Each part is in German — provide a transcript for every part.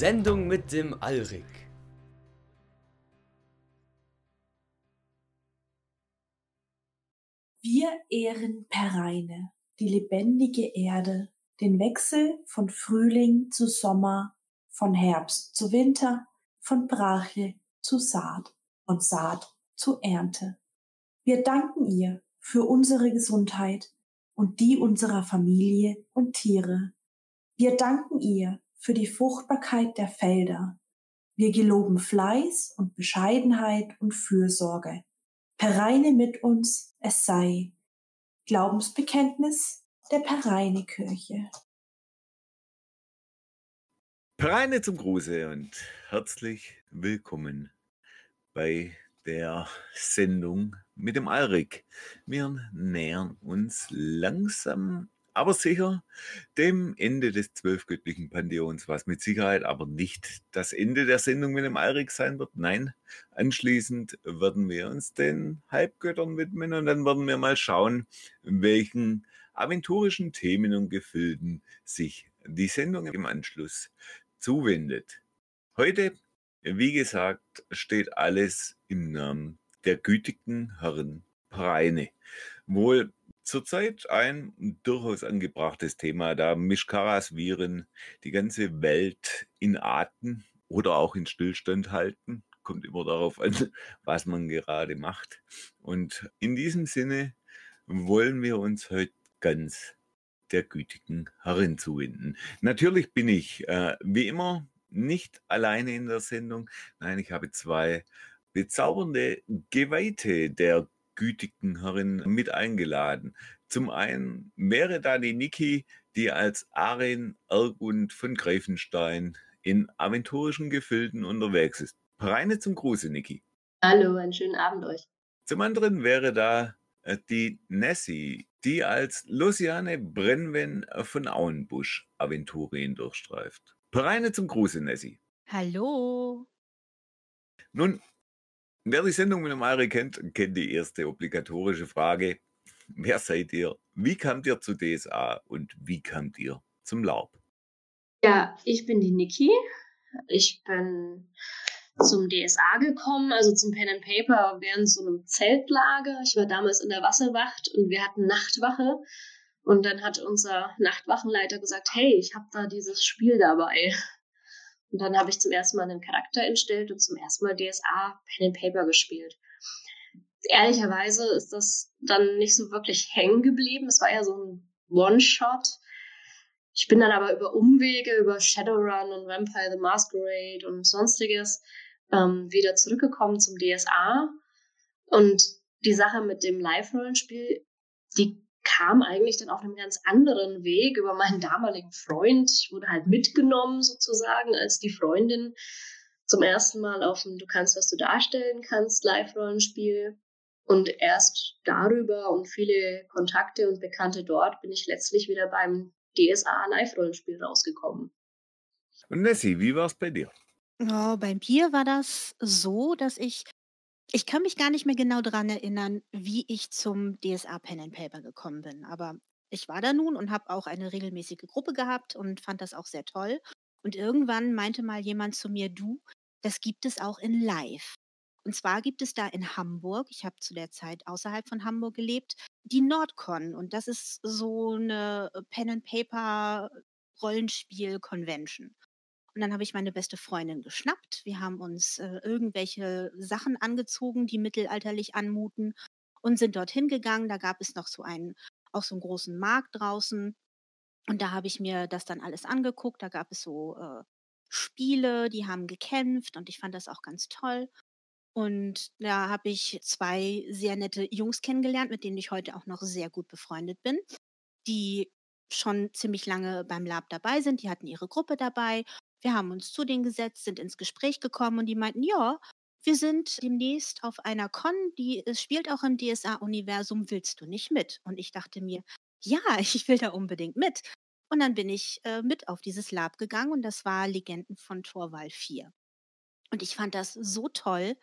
Sendung mit dem Alrik. Wir ehren Pereine, die lebendige Erde, den Wechsel von Frühling zu Sommer, von Herbst zu Winter, von Brache zu Saat und Saat zu Ernte. Wir danken ihr für unsere Gesundheit und die unserer Familie und Tiere. Wir danken ihr für die Fruchtbarkeit der Felder. Wir geloben Fleiß und Bescheidenheit und Fürsorge. Pereine mit uns, es sei. Glaubensbekenntnis der Pereine Kirche. Pereine zum Gruße und herzlich willkommen bei der Sendung mit dem Alrik. Wir nähern uns langsam aber sicher dem Ende des zwölfgöttlichen Pantheons, was mit Sicherheit aber nicht das Ende der Sendung mit dem Alrik sein wird. Nein, anschließend werden wir uns den Halbgöttern widmen und dann werden wir mal schauen, welchen aventurischen Themen und Gefilden sich die Sendung im Anschluss zuwendet. Heute, wie gesagt, steht alles im Namen der gütigen Herren Preine. Wohl zurzeit ein durchaus angebrachtes Thema, da Mischkaras-Viren die ganze Welt in Atem oder auch in Stillstand halten. Kommt immer darauf an, was man gerade macht. Und in diesem Sinne wollen wir uns heute ganz der gütigen Herrin zuwenden. Natürlich bin ich, äh, wie immer, nicht alleine in der Sendung. Nein, ich habe zwei bezaubernde Geweihte der gütigen Herrin mit eingeladen. Zum einen wäre da die Niki, die als Arin Ergund von Greifenstein in aventurischen Gefilden unterwegs ist. Reine zum Gruße, Niki. Hallo, einen schönen Abend euch. Zum anderen wäre da äh, die Nessie, die als Luciane Brennwen von Auenbusch Aventurien durchstreift. Reine zum Gruße, Nessie. Hallo. Nun, Wer die Sendung mit dem Ari kennt, kennt die erste obligatorische Frage. Wer seid ihr? Wie kamt ihr zu DSA und wie kamt ihr zum Laub? Ja, ich bin die Niki. Ich bin zum DSA gekommen, also zum Pen and Paper während so einem Zeltlager. Ich war damals in der Wasserwacht und wir hatten Nachtwache. Und dann hat unser Nachtwachenleiter gesagt, hey, ich habe da dieses Spiel dabei. Und dann habe ich zum ersten Mal einen Charakter entstellt und zum ersten Mal DSA Pen and Paper gespielt. Ehrlicherweise ist das dann nicht so wirklich hängen geblieben. Es war ja so ein One-Shot. Ich bin dann aber über Umwege, über Shadowrun und Vampire the Masquerade und sonstiges ähm, wieder zurückgekommen zum DSA. Und die Sache mit dem Live-Rollenspiel, die kam eigentlich dann auf einem ganz anderen Weg über meinen damaligen Freund. Ich wurde halt mitgenommen sozusagen als die Freundin zum ersten Mal auf dem Du kannst, was du darstellen kannst, Live-Rollenspiel. Und erst darüber und viele Kontakte und Bekannte dort bin ich letztlich wieder beim DSA Live-Rollenspiel rausgekommen. Und Nessie, wie war es bei dir? Oh, bei mir war das so, dass ich ich kann mich gar nicht mehr genau daran erinnern, wie ich zum DSA Pen and Paper gekommen bin, aber ich war da nun und habe auch eine regelmäßige Gruppe gehabt und fand das auch sehr toll. Und irgendwann meinte mal jemand zu mir, du, das gibt es auch in Live. Und zwar gibt es da in Hamburg, ich habe zu der Zeit außerhalb von Hamburg gelebt, die Nordcon. Und das ist so eine Pen and Paper Rollenspiel Convention. Und dann habe ich meine beste Freundin geschnappt. Wir haben uns äh, irgendwelche Sachen angezogen, die mittelalterlich anmuten und sind dorthin gegangen. Da gab es noch so einen, auch so einen großen Markt draußen. Und da habe ich mir das dann alles angeguckt. Da gab es so äh, Spiele, die haben gekämpft und ich fand das auch ganz toll. Und da habe ich zwei sehr nette Jungs kennengelernt, mit denen ich heute auch noch sehr gut befreundet bin, die schon ziemlich lange beim Lab dabei sind. Die hatten ihre Gruppe dabei wir haben uns zu denen gesetzt, sind ins Gespräch gekommen und die meinten, ja, wir sind demnächst auf einer Con, die es spielt auch im DSA-Universum, willst du nicht mit? Und ich dachte mir, ja, ich will da unbedingt mit. Und dann bin ich äh, mit auf dieses Lab gegangen und das war Legenden von Torwall 4. Und ich fand das so toll,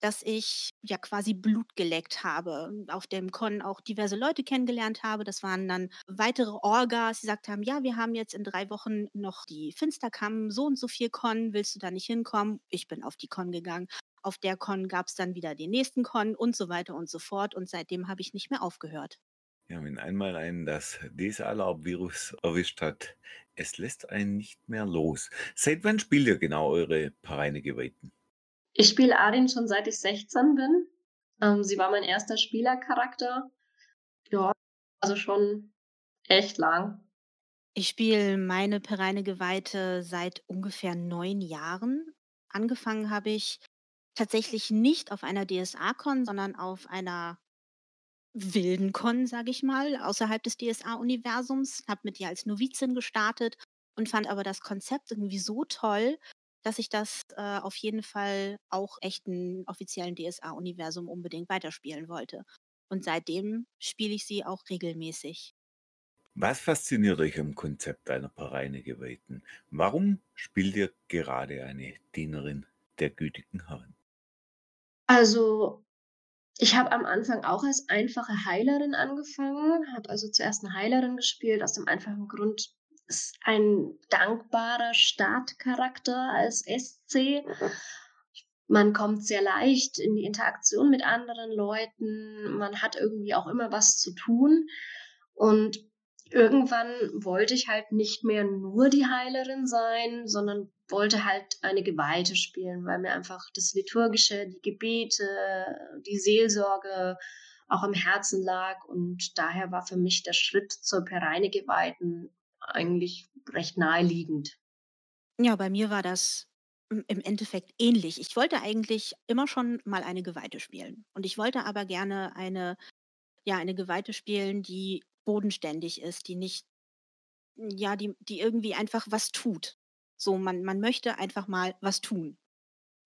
dass ich ja quasi Blut geleckt habe. Auf dem Con auch diverse Leute kennengelernt habe. Das waren dann weitere Orgas, die gesagt haben, ja, wir haben jetzt in drei Wochen noch die Finsterkamm, so und so viel Con, willst du da nicht hinkommen? Ich bin auf die Con gegangen. Auf der Con gab es dann wieder den nächsten Con und so weiter und so fort. Und seitdem habe ich nicht mehr aufgehört. Ja, wenn einmal einen das DSA-Virus erwischt hat, es lässt einen nicht mehr los. Seit wann spielt ihr genau eure Pareine-Geweihten? Ich spiele Arin schon seit ich 16 bin. Ähm, sie war mein erster Spielercharakter. Ja, also schon echt lang. Ich spiele meine Pereine Geweihte seit ungefähr neun Jahren. Angefangen habe ich tatsächlich nicht auf einer DSA-Con, sondern auf einer wilden Con, sage ich mal, außerhalb des DSA-Universums. Habe mit ihr als Novizin gestartet und fand aber das Konzept irgendwie so toll, dass ich das äh, auf jeden Fall auch echten offiziellen DSA-Universum unbedingt weiterspielen wollte. Und seitdem spiele ich sie auch regelmäßig. Was fasziniert euch am Konzept einer Pareine Geweihten? Warum spielt ihr gerade eine Dienerin der gütigen Herren? Also, ich habe am Anfang auch als einfache Heilerin angefangen, habe also zuerst eine Heilerin gespielt, aus dem einfachen Grund, ein dankbarer Startcharakter als SC. Man kommt sehr leicht in die Interaktion mit anderen Leuten. Man hat irgendwie auch immer was zu tun. Und irgendwann wollte ich halt nicht mehr nur die Heilerin sein, sondern wollte halt eine Geweihte spielen, weil mir einfach das Liturgische, die Gebete, die Seelsorge auch am Herzen lag. Und daher war für mich der Schritt zur Pereine Geweihten eigentlich recht naheliegend. Ja, bei mir war das im Endeffekt ähnlich. Ich wollte eigentlich immer schon mal eine Geweihte spielen. Und ich wollte aber gerne eine, ja, eine Geweihte spielen, die bodenständig ist, die nicht, ja, die, die irgendwie einfach was tut. So, man, man möchte einfach mal was tun.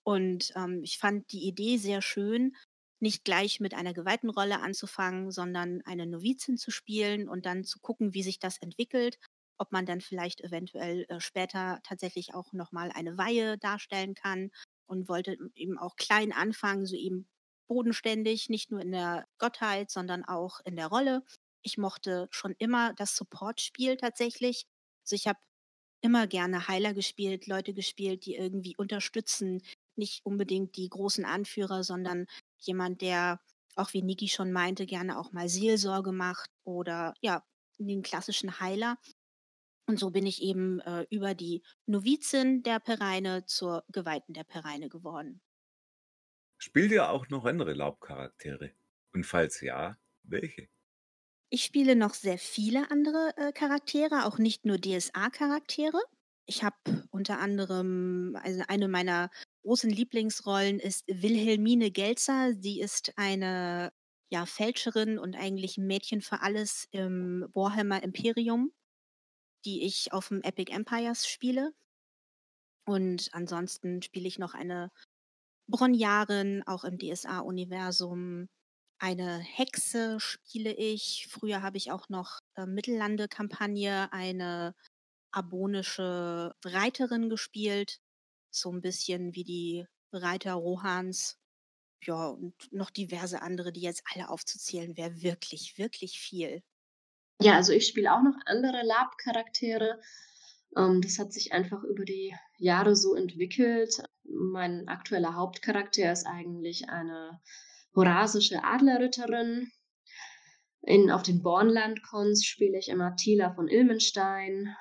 Und ähm, ich fand die Idee sehr schön, nicht gleich mit einer Geweihtenrolle anzufangen, sondern eine Novizin zu spielen und dann zu gucken, wie sich das entwickelt ob man dann vielleicht eventuell äh, später tatsächlich auch nochmal eine Weihe darstellen kann und wollte eben auch klein anfangen, so eben bodenständig, nicht nur in der Gottheit, sondern auch in der Rolle. Ich mochte schon immer das Support-Spiel tatsächlich. Also ich habe immer gerne Heiler gespielt, Leute gespielt, die irgendwie unterstützen, nicht unbedingt die großen Anführer, sondern jemand, der, auch wie Niki schon meinte, gerne auch mal Seelsorge macht oder ja, den klassischen Heiler. Und so bin ich eben äh, über die Novizin der Pereine zur Geweihten der Pereine geworden. Spielt ihr auch noch andere Laubcharaktere? Und falls ja, welche? Ich spiele noch sehr viele andere äh, Charaktere, auch nicht nur DSA-Charaktere. Ich habe unter anderem, also eine meiner großen Lieblingsrollen ist Wilhelmine Gelzer. Sie ist eine ja, Fälscherin und eigentlich ein Mädchen für alles im Warhammer Imperium die ich auf dem Epic Empires spiele. Und ansonsten spiele ich noch eine Bronjarin, auch im DSA-Universum. Eine Hexe spiele ich. Früher habe ich auch noch äh, Mittellande-Kampagne, eine abonische Reiterin gespielt. So ein bisschen wie die Reiter Rohans. Ja, und noch diverse andere, die jetzt alle aufzuzählen, wäre wirklich, wirklich viel. Ja, also ich spiele auch noch andere Lab-Charaktere. Ähm, das hat sich einfach über die Jahre so entwickelt. Mein aktueller Hauptcharakter ist eigentlich eine horasische Adlerritterin. In, auf den Bornland-Cons spiele ich immer Tila von Ilmenstein.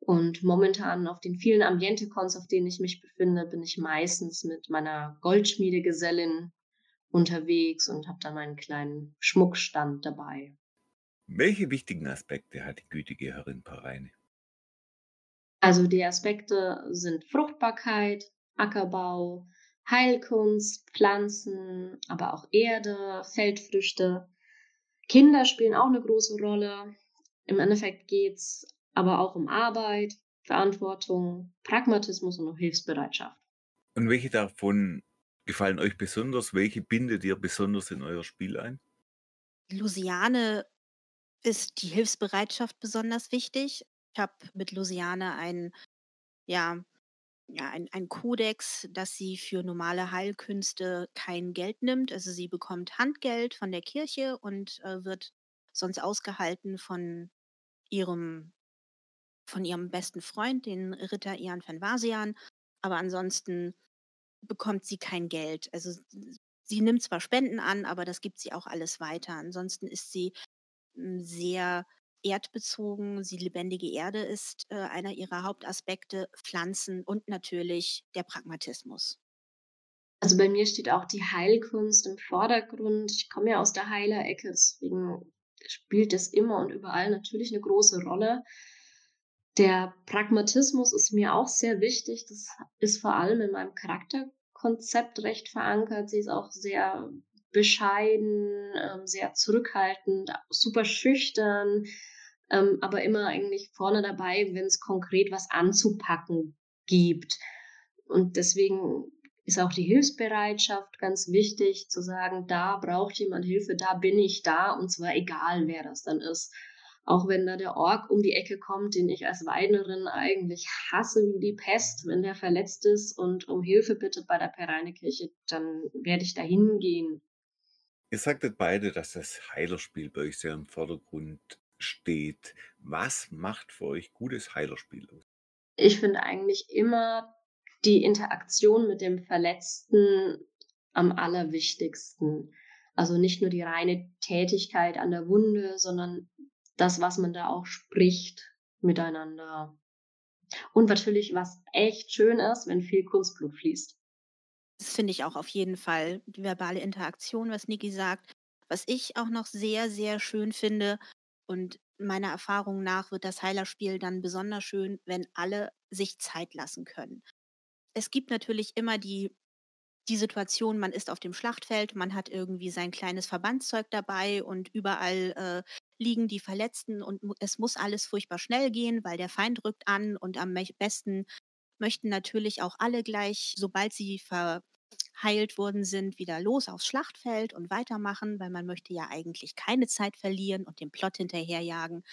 Und momentan auf den vielen Ambiente-Cons, auf denen ich mich befinde, bin ich meistens mit meiner Goldschmiedegesellin unterwegs und habe da meinen kleinen Schmuckstand dabei. Welche wichtigen Aspekte hat die gütige Herrin Pareine? Also die Aspekte sind Fruchtbarkeit, Ackerbau, Heilkunst, Pflanzen, aber auch Erde, Feldfrüchte. Kinder spielen auch eine große Rolle. Im Endeffekt geht es aber auch um Arbeit, Verantwortung, Pragmatismus und Hilfsbereitschaft. Und welche davon gefallen euch besonders? Welche bindet ihr besonders in euer Spiel ein? Lusiane ist die Hilfsbereitschaft besonders wichtig. Ich habe mit Luciane ein, ja, ja, ein, ein Kodex, dass sie für normale Heilkünste kein Geld nimmt. Also sie bekommt Handgeld von der Kirche und äh, wird sonst ausgehalten von ihrem, von ihrem besten Freund, den Ritter Ian van Vasian. Aber ansonsten bekommt sie kein Geld. Also sie nimmt zwar Spenden an, aber das gibt sie auch alles weiter. Ansonsten ist sie sehr erdbezogen. Sie lebendige Erde ist äh, einer ihrer Hauptaspekte, Pflanzen und natürlich der Pragmatismus. Also bei mir steht auch die Heilkunst im Vordergrund. Ich komme ja aus der Heilerecke, deswegen spielt das immer und überall natürlich eine große Rolle. Der Pragmatismus ist mir auch sehr wichtig. Das ist vor allem in meinem Charakterkonzept recht verankert. Sie ist auch sehr bescheiden, ähm, sehr zurückhaltend, super schüchtern, ähm, aber immer eigentlich vorne dabei, wenn es konkret was anzupacken gibt. Und deswegen ist auch die Hilfsbereitschaft ganz wichtig, zu sagen, da braucht jemand Hilfe, da bin ich da, und zwar egal, wer das dann ist. Auch wenn da der Ork um die Ecke kommt, den ich als Weidnerin eigentlich hasse wie die Pest, wenn der verletzt ist und um Hilfe bittet bei der Pereinekirche, dann werde ich da hingehen. Ihr sagtet beide, dass das Heilerspiel bei euch sehr im Vordergrund steht. Was macht für euch gutes Heilerspiel aus? Ich finde eigentlich immer die Interaktion mit dem Verletzten am allerwichtigsten. Also nicht nur die reine Tätigkeit an der Wunde, sondern das, was man da auch spricht miteinander. Und natürlich, was echt schön ist, wenn viel Kunstblut fließt. Das finde ich auch auf jeden Fall. Die verbale Interaktion, was Niki sagt. Was ich auch noch sehr, sehr schön finde, und meiner Erfahrung nach wird das Heilerspiel dann besonders schön, wenn alle sich Zeit lassen können. Es gibt natürlich immer die, die Situation, man ist auf dem Schlachtfeld, man hat irgendwie sein kleines Verbandszeug dabei und überall äh, liegen die Verletzten und es muss alles furchtbar schnell gehen, weil der Feind rückt an und am besten möchten natürlich auch alle gleich, sobald sie ver geheilt worden sind, wieder los aufs Schlachtfeld und weitermachen, weil man möchte ja eigentlich keine Zeit verlieren und den Plot hinterherjagen.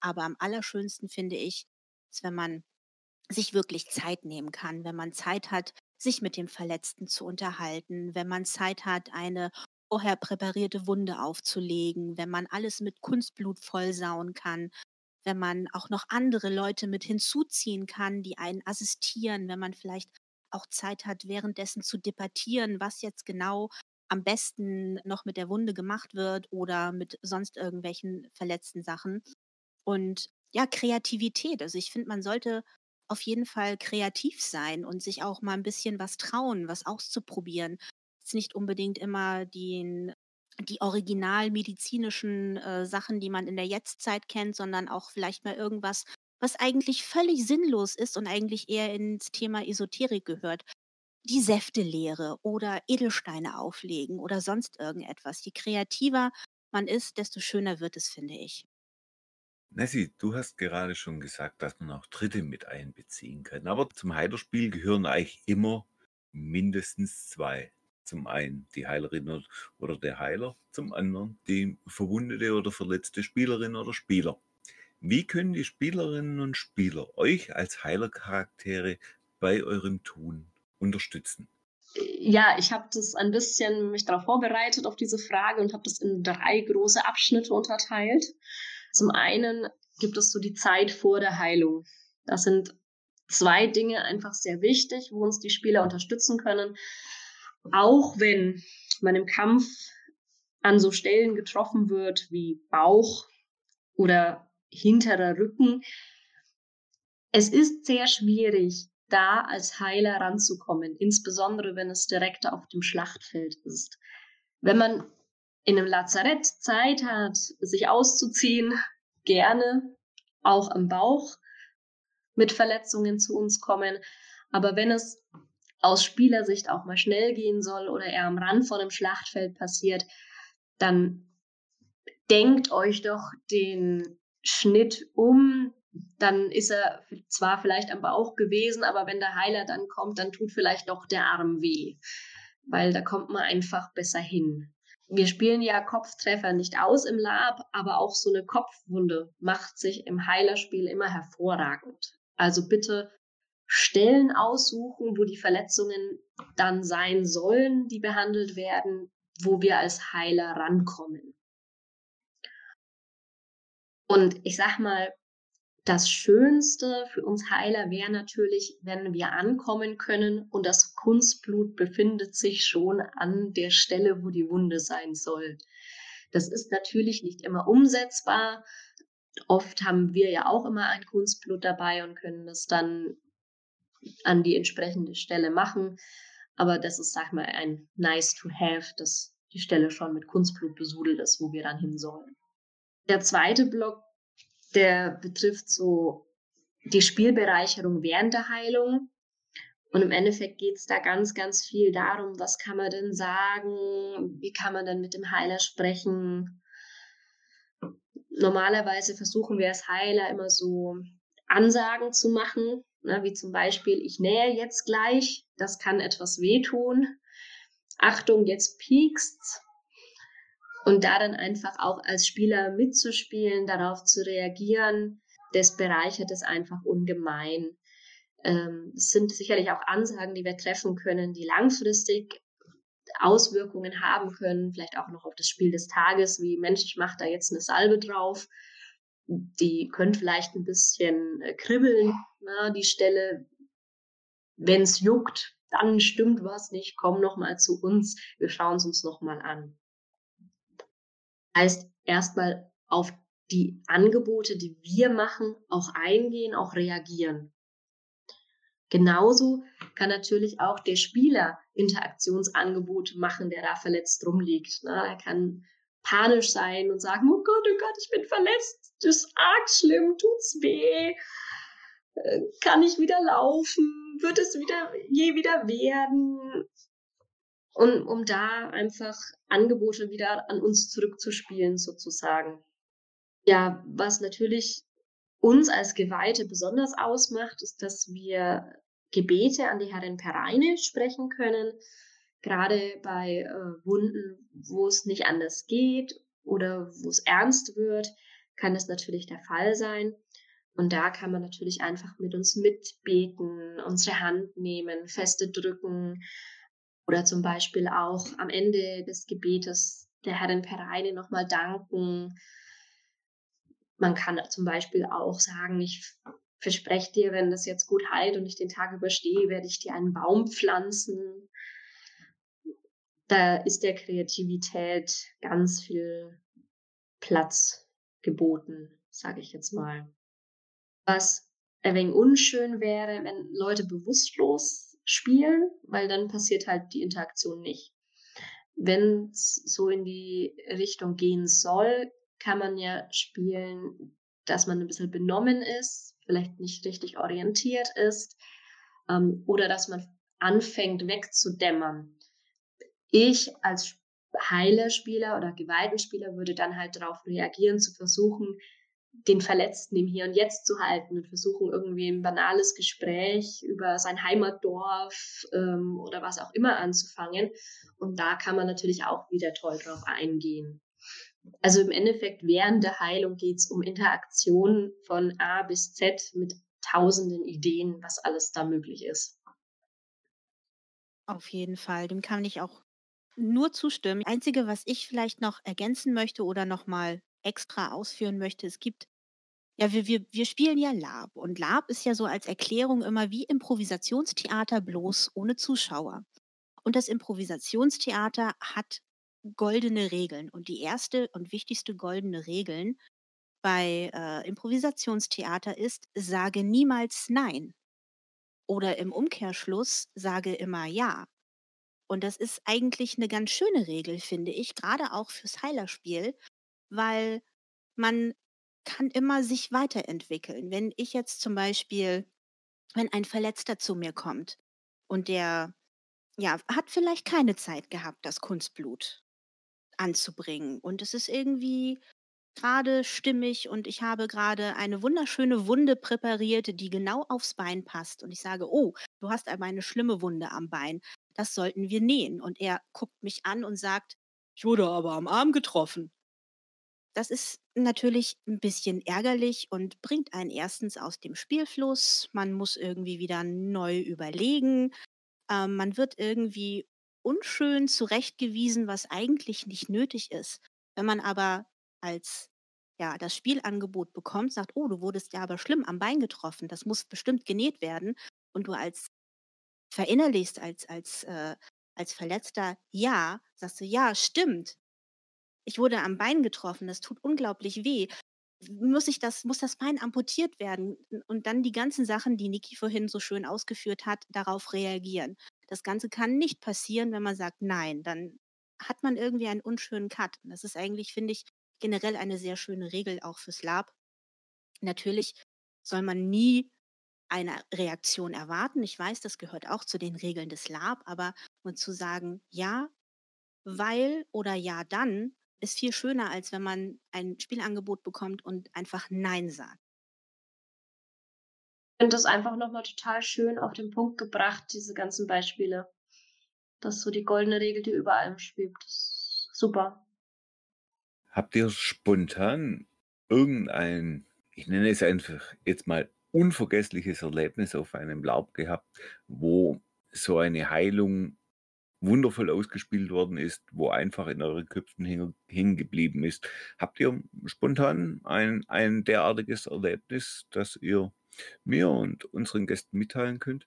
Aber am allerschönsten finde ich, ist, wenn man sich wirklich Zeit nehmen kann, wenn man Zeit hat, sich mit dem Verletzten zu unterhalten, wenn man Zeit hat, eine vorher präparierte Wunde aufzulegen, wenn man alles mit Kunstblut vollsauen kann, wenn man auch noch andere Leute mit hinzuziehen kann, die einen assistieren, wenn man vielleicht auch Zeit hat, währenddessen zu debattieren, was jetzt genau am besten noch mit der Wunde gemacht wird oder mit sonst irgendwelchen verletzten Sachen. Und ja, Kreativität. Also ich finde, man sollte auf jeden Fall kreativ sein und sich auch mal ein bisschen was trauen, was auszuprobieren. Ist nicht unbedingt immer den, die originalmedizinischen äh, Sachen, die man in der Jetztzeit kennt, sondern auch vielleicht mal irgendwas was eigentlich völlig sinnlos ist und eigentlich eher ins Thema Esoterik gehört. Die Säftelehre oder Edelsteine auflegen oder sonst irgendetwas. Je kreativer man ist, desto schöner wird es, finde ich. Nessie, du hast gerade schon gesagt, dass man auch Dritte mit einbeziehen kann. Aber zum Heilerspiel gehören eigentlich immer mindestens zwei. Zum einen die Heilerin oder der Heiler, zum anderen die verwundete oder verletzte Spielerin oder Spieler. Wie können die Spielerinnen und Spieler euch als Heilercharaktere bei eurem Tun unterstützen? Ja, ich habe das ein bisschen mich darauf vorbereitet auf diese Frage und habe das in drei große Abschnitte unterteilt. Zum einen gibt es so die Zeit vor der Heilung. Das sind zwei Dinge einfach sehr wichtig, wo uns die Spieler unterstützen können. Auch wenn man im Kampf an so Stellen getroffen wird wie Bauch oder hinterer Rücken. Es ist sehr schwierig, da als Heiler ranzukommen, insbesondere wenn es direkt auf dem Schlachtfeld ist. Wenn man in einem Lazarett Zeit hat, sich auszuziehen, gerne auch am Bauch mit Verletzungen zu uns kommen. Aber wenn es aus Spielersicht auch mal schnell gehen soll oder eher am Rand von einem Schlachtfeld passiert, dann denkt euch doch den Schnitt um, dann ist er zwar vielleicht am Bauch gewesen, aber wenn der Heiler dann kommt, dann tut vielleicht doch der Arm weh, weil da kommt man einfach besser hin. Wir spielen ja Kopftreffer nicht aus im Lab, aber auch so eine Kopfwunde macht sich im Heilerspiel immer hervorragend. Also bitte Stellen aussuchen, wo die Verletzungen dann sein sollen, die behandelt werden, wo wir als Heiler rankommen. Und ich sag mal, das Schönste für uns Heiler wäre natürlich, wenn wir ankommen können und das Kunstblut befindet sich schon an der Stelle, wo die Wunde sein soll. Das ist natürlich nicht immer umsetzbar. Oft haben wir ja auch immer ein Kunstblut dabei und können das dann an die entsprechende Stelle machen. Aber das ist, sag mal, ein nice to have, dass die Stelle schon mit Kunstblut besudelt ist, wo wir dann hin sollen. Der zweite Block, der betrifft so die Spielbereicherung während der Heilung. Und im Endeffekt geht es da ganz, ganz viel darum, was kann man denn sagen, wie kann man denn mit dem Heiler sprechen. Normalerweise versuchen wir als Heiler immer so Ansagen zu machen, ne, wie zum Beispiel, ich nähe jetzt gleich, das kann etwas wehtun. Achtung, jetzt piekst's. Und da dann einfach auch als Spieler mitzuspielen, darauf zu reagieren, das bereichert es einfach ungemein. Ähm, es sind sicherlich auch Ansagen, die wir treffen können, die langfristig Auswirkungen haben können, vielleicht auch noch auf das Spiel des Tages, wie Mensch, ich mache da jetzt eine Salbe drauf. Die könnte vielleicht ein bisschen äh, kribbeln, na, die Stelle. Wenn es juckt, dann stimmt was nicht, komm noch mal zu uns, wir schauen es uns noch mal an. Heißt erstmal auf die Angebote, die wir machen, auch eingehen, auch reagieren. Genauso kann natürlich auch der Spieler Interaktionsangebote machen, der da verletzt rumliegt. Ne? Er kann panisch sein und sagen, oh Gott, oh Gott, ich bin verletzt, das ist arg schlimm, tut's weh, äh, kann ich wieder laufen, wird es wieder je wieder werden? Und um da einfach Angebote wieder an uns zurückzuspielen, sozusagen. Ja, was natürlich uns als Geweihte besonders ausmacht, ist, dass wir Gebete an die Herrin Pereine sprechen können, gerade bei äh, Wunden, wo es nicht anders geht oder wo es ernst wird, kann das natürlich der Fall sein. Und da kann man natürlich einfach mit uns mitbeten, unsere Hand nehmen, feste drücken oder zum Beispiel auch am Ende des Gebetes der Herrin Pereine nochmal danken, man kann zum Beispiel auch sagen, ich verspreche dir, wenn das jetzt gut heilt und ich den Tag überstehe, werde ich dir einen Baum pflanzen. Da ist der Kreativität ganz viel Platz geboten, sage ich jetzt mal. Was ein wenig unschön wäre, wenn Leute bewusstlos spielen, weil dann passiert halt die Interaktion nicht. Wenn es so in die Richtung gehen soll, kann man ja spielen, dass man ein bisschen benommen ist, vielleicht nicht richtig orientiert ist ähm, oder dass man anfängt wegzudämmern. Ich als Heilerspieler oder Gewaltenspieler würde dann halt darauf reagieren, zu versuchen, den Verletzten im Hier und Jetzt zu halten und versuchen, irgendwie ein banales Gespräch über sein Heimatdorf ähm, oder was auch immer anzufangen. Und da kann man natürlich auch wieder toll drauf eingehen. Also im Endeffekt während der Heilung geht es um Interaktion von A bis Z mit tausenden Ideen, was alles da möglich ist. Auf jeden Fall, dem kann ich auch nur zustimmen. Einzige, was ich vielleicht noch ergänzen möchte oder nochmal extra ausführen möchte, es gibt, ja, wir, wir, wir spielen ja Lab und Lab ist ja so als Erklärung immer wie Improvisationstheater bloß ohne Zuschauer. Und das Improvisationstheater hat goldene Regeln. Und die erste und wichtigste goldene Regeln bei äh, Improvisationstheater ist, sage niemals Nein. Oder im Umkehrschluss, sage immer Ja. Und das ist eigentlich eine ganz schöne Regel, finde ich, gerade auch fürs Heilerspiel, weil man kann immer sich weiterentwickeln. Wenn ich jetzt zum Beispiel, wenn ein Verletzter zu mir kommt und der ja, hat vielleicht keine Zeit gehabt, das Kunstblut anzubringen. Und es ist irgendwie gerade stimmig und ich habe gerade eine wunderschöne Wunde präpariert, die genau aufs Bein passt. Und ich sage, oh, du hast aber eine schlimme Wunde am Bein. Das sollten wir nähen. Und er guckt mich an und sagt, ich wurde aber am Arm getroffen. Das ist natürlich ein bisschen ärgerlich und bringt einen erstens aus dem Spielfluss. Man muss irgendwie wieder neu überlegen. Ähm, man wird irgendwie unschön zurechtgewiesen, was eigentlich nicht nötig ist. Wenn man aber als ja, das Spielangebot bekommt, sagt, oh, du wurdest ja aber schlimm am Bein getroffen, das muss bestimmt genäht werden und du als verinnerlichst als als äh, als Verletzter, ja, sagst du, ja, stimmt. Ich wurde am Bein getroffen, das tut unglaublich weh. Muss ich das, muss das Bein amputiert werden? Und dann die ganzen Sachen, die Niki vorhin so schön ausgeführt hat, darauf reagieren. Das Ganze kann nicht passieren, wenn man sagt, nein, dann hat man irgendwie einen unschönen Cut. Und das ist eigentlich, finde ich, generell eine sehr schöne Regel auch fürs Lab. Natürlich soll man nie eine Reaktion erwarten. Ich weiß, das gehört auch zu den Regeln des Lab, aber und zu sagen, ja, weil oder ja, dann ist viel schöner, als wenn man ein Spielangebot bekommt und einfach Nein sagt. Ich finde das einfach nochmal total schön auf den Punkt gebracht, diese ganzen Beispiele. Das ist so die goldene Regel, die über allem schwebt. Das ist super. Habt ihr spontan irgendein, ich nenne es einfach jetzt mal unvergessliches Erlebnis auf einem Laub gehabt, wo so eine Heilung wundervoll ausgespielt worden ist, wo einfach in euren Köpfen hängen geblieben ist. Habt ihr spontan ein, ein derartiges Erlebnis, das ihr mir und unseren Gästen mitteilen könnt?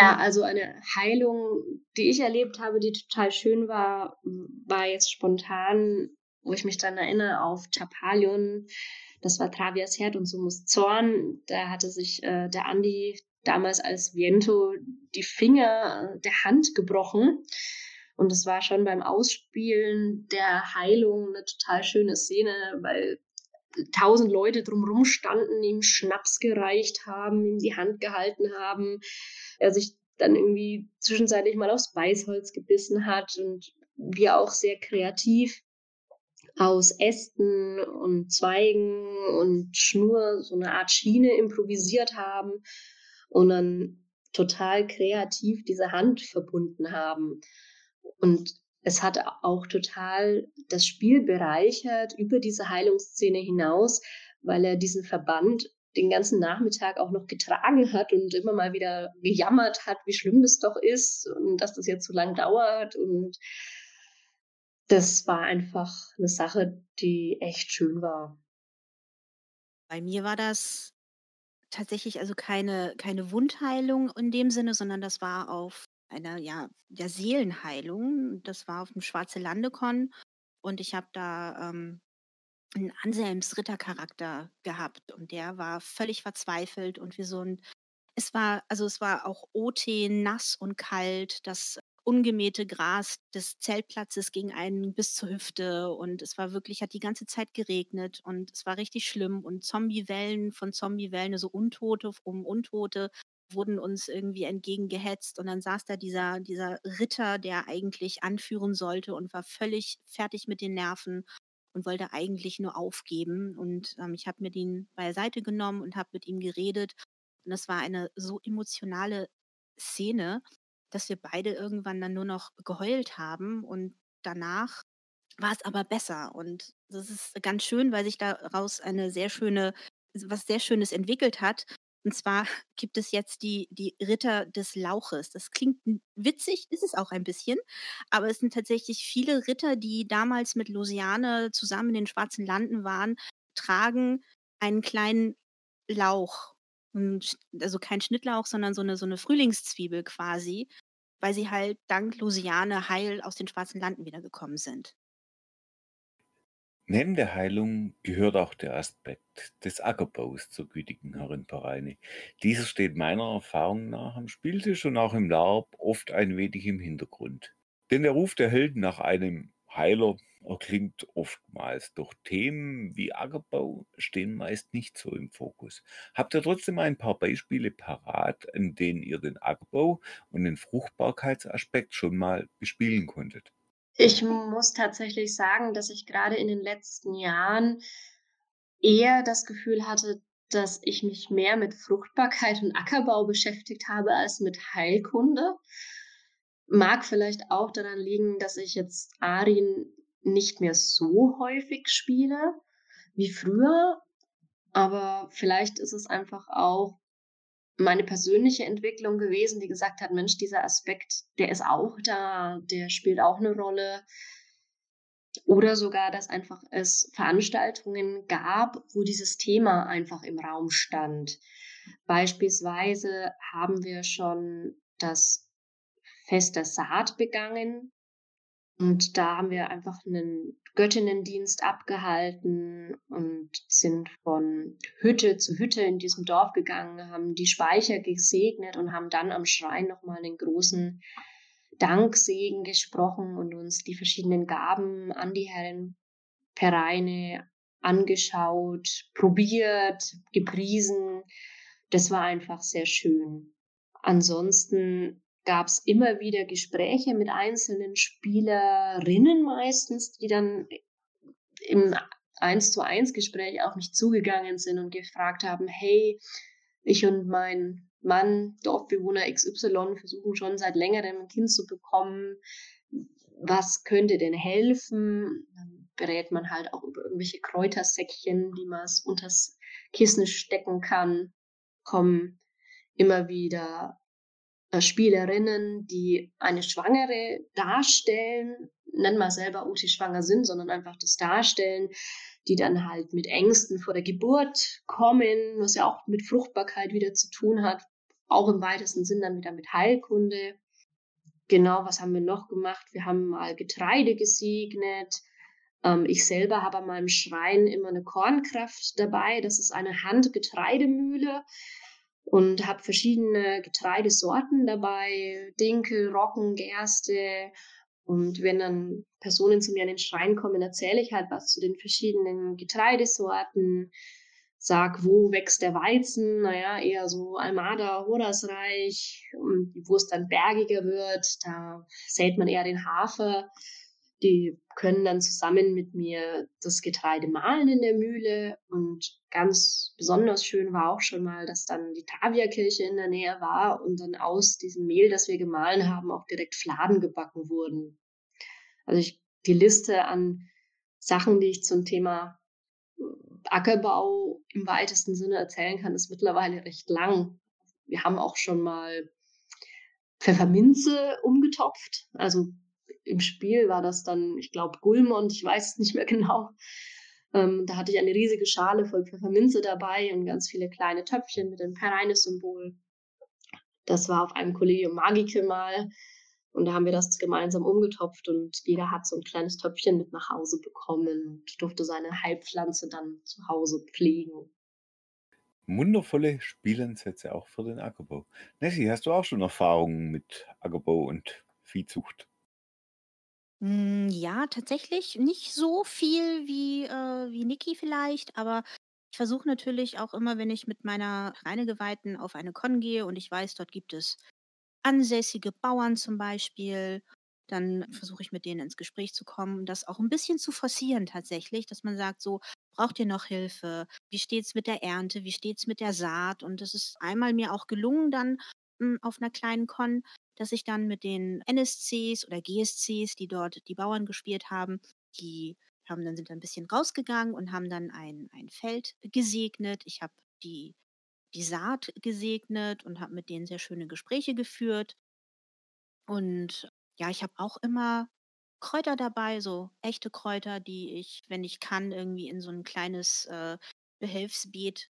Ja, also eine Heilung, die ich erlebt habe, die total schön war, war jetzt spontan, wo ich mich dann erinnere auf Chapalion. Das war Travias Herd und Sumus Zorn. Da hatte sich äh, der Andi damals als Viento die Finger der Hand gebrochen. Und es war schon beim Ausspielen der Heilung eine total schöne Szene, weil tausend Leute drumherum standen, ihm Schnaps gereicht haben, ihm die Hand gehalten haben. Er sich dann irgendwie zwischenzeitlich mal aufs Beißholz gebissen hat und wir auch sehr kreativ aus Ästen und Zweigen und Schnur so eine Art Schiene improvisiert haben und dann total kreativ diese Hand verbunden haben. Und es hat auch total das Spiel bereichert über diese Heilungsszene hinaus, weil er diesen Verband den ganzen Nachmittag auch noch getragen hat und immer mal wieder gejammert hat, wie schlimm das doch ist und dass das jetzt so lang dauert. Und das war einfach eine Sache, die echt schön war. Bei mir war das tatsächlich also keine keine Wundheilung in dem Sinne, sondern das war auf einer, ja, der Seelenheilung. Das war auf dem Schwarze Landekon und ich habe da, ähm, 'n Anselms Rittercharakter gehabt und der war völlig verzweifelt und wie so ein es war also, es war auch OT, nass und kalt. Das ungemähte Gras des Zeltplatzes ging einen bis zur Hüfte und es war wirklich hat die ganze Zeit geregnet und es war richtig schlimm und Zombiewellen von Zombiewellen, also Untote um Untote wurden uns irgendwie entgegengehetzt und dann saß da dieser dieser Ritter, der eigentlich anführen sollte und war völlig fertig mit den Nerven und wollte eigentlich nur aufgeben und, ähm, ich habe mir den beiseite genommen und habe mit ihm geredet und das war eine so emotionale Szene dass wir beide irgendwann dann nur noch geheult haben und danach war es aber besser. Und das ist ganz schön, weil sich daraus eine sehr schöne, was sehr Schönes entwickelt hat. Und zwar gibt es jetzt die, die Ritter des Lauches. Das klingt witzig, ist es auch ein bisschen, aber es sind tatsächlich viele Ritter, die damals mit Lusiane zusammen in den Schwarzen Landen waren, tragen einen kleinen Lauch also kein Schnittlauch, sondern so eine, so eine Frühlingszwiebel quasi, weil sie halt dank Lusiane heil aus den Schwarzen Landen wiedergekommen sind. Neben der Heilung gehört auch der Aspekt des Ackerbaus zur gütigen Herrin Pareine. Dieser steht meiner Erfahrung nach am Spieltisch und auch im Laub oft ein wenig im Hintergrund. Denn der Ruf der Helden nach einem Heiler erklingt oftmals, doch Themen wie Ackerbau stehen meist nicht so im Fokus. Habt ihr trotzdem ein paar Beispiele parat, in denen ihr den Ackerbau und den Fruchtbarkeitsaspekt schon mal bespielen konntet? Ich muss tatsächlich sagen, dass ich gerade in den letzten Jahren eher das Gefühl hatte, dass ich mich mehr mit Fruchtbarkeit und Ackerbau beschäftigt habe als mit Heilkunde. Mag vielleicht auch daran liegen, dass ich jetzt Arin nicht mehr so häufig spiele wie früher. Aber vielleicht ist es einfach auch meine persönliche Entwicklung gewesen, die gesagt hat, Mensch, dieser Aspekt, der ist auch da, der spielt auch eine Rolle. Oder sogar, dass einfach es Veranstaltungen gab, wo dieses Thema einfach im Raum stand. Beispielsweise haben wir schon das Fest der Saat begangen. Und da haben wir einfach einen Göttinnendienst abgehalten und sind von Hütte zu Hütte in diesem Dorf gegangen, haben die Speicher gesegnet und haben dann am Schrein nochmal einen großen Danksegen gesprochen und uns die verschiedenen Gaben an die Herren Pereine angeschaut, probiert, gepriesen. Das war einfach sehr schön. Ansonsten gab es immer wieder Gespräche mit einzelnen Spielerinnen meistens, die dann im eins zu eins Gespräch auf mich zugegangen sind und gefragt haben, hey, ich und mein Mann, Dorfbewohner XY, versuchen schon seit längerem ein Kind zu bekommen. Was könnte denn helfen? Dann berät man halt auch über irgendwelche Kräutersäckchen, die man unters Kissen stecken kann. Kommen immer wieder Spielerinnen, die eine Schwangere darstellen, nennen wir selber, ob sie schwanger sind, sondern einfach das darstellen, die dann halt mit Ängsten vor der Geburt kommen, was ja auch mit Fruchtbarkeit wieder zu tun hat, auch im weitesten Sinn dann wieder mit Heilkunde. Genau, was haben wir noch gemacht? Wir haben mal Getreide gesegnet. Ähm, ich selber habe an meinem Schrein immer eine Kornkraft dabei. Das ist eine Handgetreidemühle und habe verschiedene Getreidesorten dabei, Dinkel, Roggen, Gerste. Und wenn dann Personen zu mir an den Schrein kommen, erzähle ich halt was zu den verschiedenen Getreidesorten, sag, wo wächst der Weizen, naja, eher so Almada, Horasreich, und wo es dann bergiger wird, da sät man eher den Hafer. Die können dann zusammen mit mir das Getreide mahlen in der Mühle. Und ganz besonders schön war auch schon mal, dass dann die Tavia-Kirche in der Nähe war und dann aus diesem Mehl, das wir gemahlen haben, auch direkt Fladen gebacken wurden. Also ich, die Liste an Sachen, die ich zum Thema äh, Ackerbau im weitesten Sinne erzählen kann, ist mittlerweile recht lang. Wir haben auch schon mal Pfefferminze umgetopft. Also im Spiel war das dann, ich glaube, Gulmond, ich weiß es nicht mehr genau. Ähm, da hatte ich eine riesige Schale voll Pfefferminze dabei und ganz viele kleine Töpfchen mit dem Pereines-Symbol. Das war auf einem Collegium Magique mal. Und da haben wir das gemeinsam umgetopft und jeder hat so ein kleines Töpfchen mit nach Hause bekommen und durfte seine Heilpflanze dann zu Hause pflegen. Wundervolle Spielansätze auch für den Ackerbau. Nessie, hast du auch schon Erfahrungen mit Ackerbau und Viehzucht? Hm, ja, tatsächlich nicht so viel wie, äh wie Niki vielleicht, aber ich versuche natürlich auch immer, wenn ich mit meiner Reinegeweihten auf eine Con gehe und ich weiß, dort gibt es ansässige Bauern zum Beispiel, dann versuche ich mit denen ins Gespräch zu kommen, das auch ein bisschen zu forcieren tatsächlich, dass man sagt so: „Braucht ihr noch Hilfe? Wie steht's mit der Ernte? Wie steht's mit der Saat?“ Und das ist einmal mir auch gelungen dann, hm, auf einer kleinen Con dass ich dann mit den NSCs oder GSCs, die dort die Bauern gespielt haben, die haben dann sind dann ein bisschen rausgegangen und haben dann ein ein Feld gesegnet. Ich habe die die Saat gesegnet und habe mit denen sehr schöne Gespräche geführt. Und ja, ich habe auch immer Kräuter dabei, so echte Kräuter, die ich, wenn ich kann, irgendwie in so ein kleines, äh, Behelfsbeet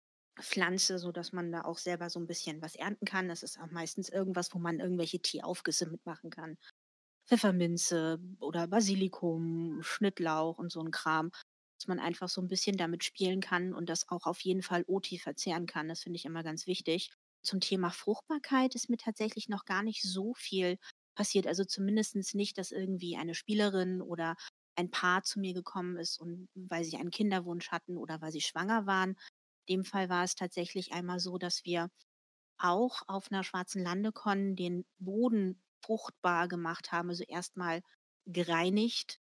pflanze, sodass man da auch selber so ein bisschen was ernten kann. Das ist auch meistens irgendwas, wo man irgendwelche Teeaufgüsse mitmachen kann. Pfefferminze oder Basilikum, Schnittlauch und so ein Kram, dass man einfach so ein bisschen damit spielen kann und das auch auf jeden Fall Oti verzehren kann. Das finde ich immer ganz wichtig. Zum Thema Fruchtbarkeit ist mir tatsächlich noch gar nicht so viel passiert. Also zumindest nicht, dass irgendwie eine Spielerin oder ein Paar zu mir gekommen ist und weil sie einen Kinderwunsch hatten oder weil sie schwanger waren dem Fall war es tatsächlich einmal so, dass wir auch auf einer schwarzen Landekon den Boden fruchtbar gemacht haben, also erstmal gereinigt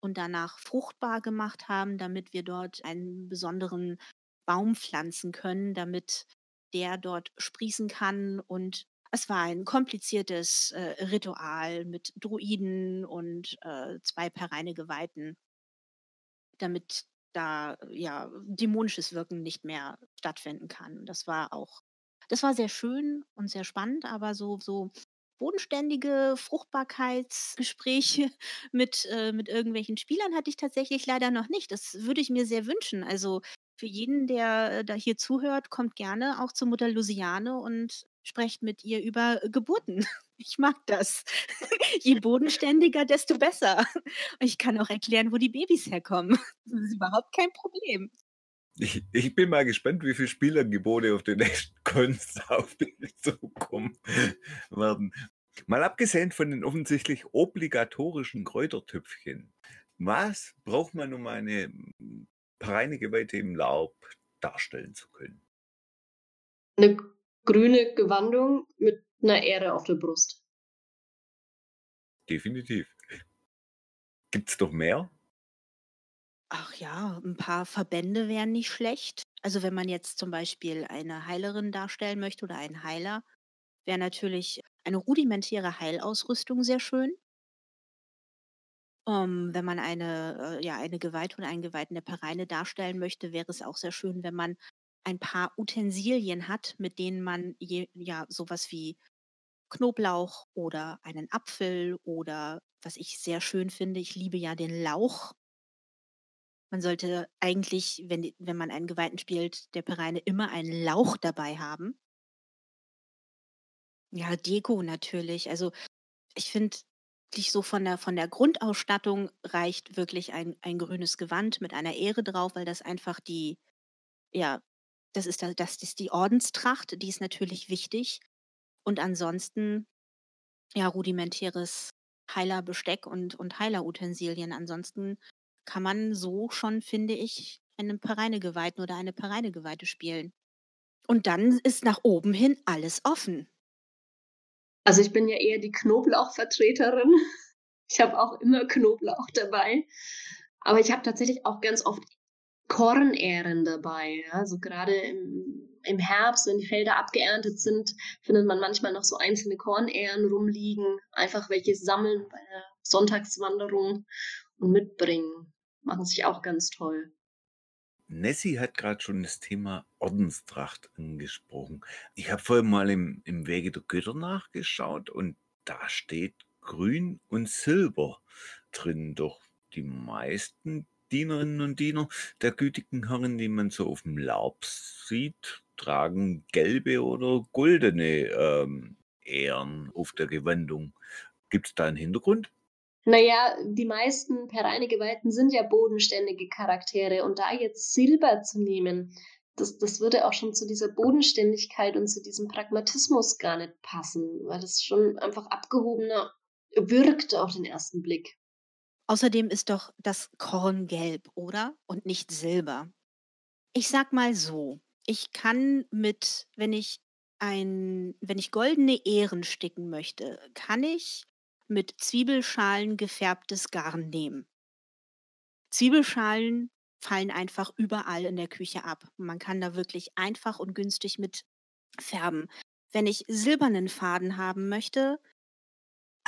und danach fruchtbar gemacht haben, damit wir dort einen besonderen Baum pflanzen können, damit der dort sprießen kann. Und es war ein kompliziertes äh, Ritual mit Druiden und äh, zwei Pereine Geweihten. damit da ja dämonisches Wirken nicht mehr stattfinden kann. Das war auch, das war sehr schön und sehr spannend, aber so, so bodenständige Fruchtbarkeitsgespräche mit, äh, mit irgendwelchen Spielern hatte ich tatsächlich leider noch nicht. Das würde ich mir sehr wünschen. Also für jeden, der äh, da hier zuhört, kommt gerne auch zur Mutter Luciane und sprecht mit ihr über Geburten. Ich mag das. Je bodenständiger, desto besser. Ich kann auch erklären, wo die Babys herkommen. Das ist überhaupt kein Problem. Ich, ich bin mal gespannt, wie viele Spielergebote auf den nächsten Kunstaufbildung zukommen werden. Mal abgesehen von den offensichtlich obligatorischen Kräutertöpfchen, was braucht man, um eine Pareinegeweihte im Laub darstellen zu können? Eine grüne Gewandung mit einer Ähre auf der Brust. Definitiv. Gibt es doch mehr? Ach ja, ein paar Verbände wären nicht schlecht. Also wenn man jetzt zum Beispiel eine Heilerin darstellen möchte oder einen Heiler, wäre natürlich eine rudimentäre Heilausrüstung sehr schön. Um, wenn man eine, äh, ja, eine Geweihte oder einen Geweihten der Pareine darstellen möchte, wäre es auch sehr schön, wenn man ein paar Utensilien hat, mit denen man je, ja sowas wie Knoblauch oder einen Apfel oder was ich sehr schön finde, ich liebe ja den Lauch. Man sollte eigentlich, wenn, wenn man einen Geweihten spielt, der Pereine immer einen Lauch dabei haben. Ja, Deko natürlich. Also ich finde, so von der, von der Grundausstattung reicht wirklich ein, ein grünes Gewand mit einer Ehre drauf, weil das einfach die, ja, das ist, das ist die Ordenstracht, die ist natürlich wichtig. Und ansonsten, ja, rudimentäres Heilerbesteck und, und Heilerutensilien. Ansonsten kann man so schon, finde ich, einen Pereinegeweihten oder eine Pereinegeweihte spielen. Und dann ist nach oben hin alles offen. Also ich bin ja eher die Knoblauchvertreterin. Ich habe auch immer Knoblauch dabei. Aber ich habe tatsächlich auch ganz oft Kornähren dabei. Also gerade im, im Herbst, wenn die Felder abgeerntet sind, findet man manchmal noch so einzelne Kornähren rumliegen. Einfach welche sammeln bei der Sonntagswanderung und mitbringen. Machen sich auch ganz toll. Nessie hat gerade schon das Thema Ordenstracht angesprochen. Ich habe vorhin mal im, im Wege der Götter nachgeschaut und da steht Grün und Silber drin. Doch die meisten Dienerinnen und Diener der gütigen Herren, die man so auf dem Laub sieht, tragen gelbe oder goldene ähm, Ähren auf der Gewandung. Gibt es da einen Hintergrund? Naja, die meisten Pereinegeweihten sind ja bodenständige Charaktere und da jetzt Silber zu nehmen, das, das würde auch schon zu dieser Bodenständigkeit und zu diesem Pragmatismus gar nicht passen, weil das schon einfach abgehobener wirkt auf den ersten Blick. Außerdem ist doch das Korn gelb, oder? Und nicht Silber. Ich sag mal so, ich kann mit, wenn ich ein, wenn ich goldene Ähren sticken möchte, kann ich mit Zwiebelschalen gefärbtes Garn nehmen. Zwiebelschalen fallen einfach überall in der Küche ab. Man kann da wirklich einfach und günstig mit färben. Wenn ich silbernen Faden haben möchte,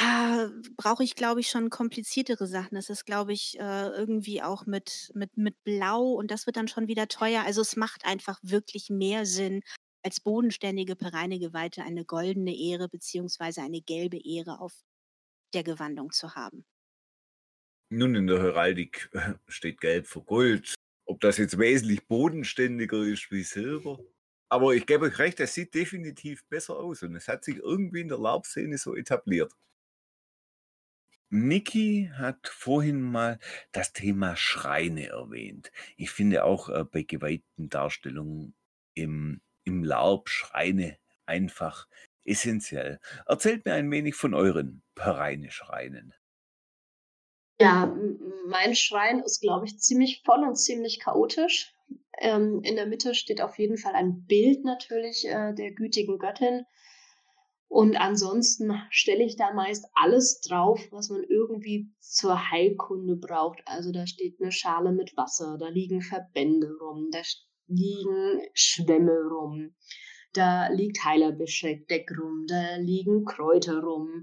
Ah, brauche ich, glaube ich, schon kompliziertere Sachen. Das ist, glaube ich, äh, irgendwie auch mit, mit, mit Blau und das wird dann schon wieder teuer. Also es macht einfach wirklich mehr Sinn, als bodenständige Pereinegeweihte eine goldene Ehre beziehungsweise eine gelbe Ehre auf der Gewandung zu haben. Nun, in der Heraldik steht Gelb für Gold. Ob das jetzt wesentlich bodenständiger ist wie Silber? Aber ich gebe euch recht, das sieht definitiv besser aus und es hat sich irgendwie in der Laubszene so etabliert. Niki hat vorhin mal das Thema Schreine erwähnt. Ich finde auch äh, bei geweihten Darstellungen im, im Laub Schreine einfach essentiell. Erzählt mir ein wenig von euren Pereine-Schreinen. Ja, mein Schrein ist, glaube ich, ziemlich voll und ziemlich chaotisch. Ähm, in der Mitte steht auf jeden Fall ein Bild natürlich äh, der gütigen Göttin und ansonsten stelle ich da meist alles drauf, was man irgendwie zur Heilkunde braucht. Also da steht eine Schale mit Wasser, da liegen Verbände rum, da liegen Schwämme rum, da liegt Heilerbesteck rum, da liegen Kräuter rum.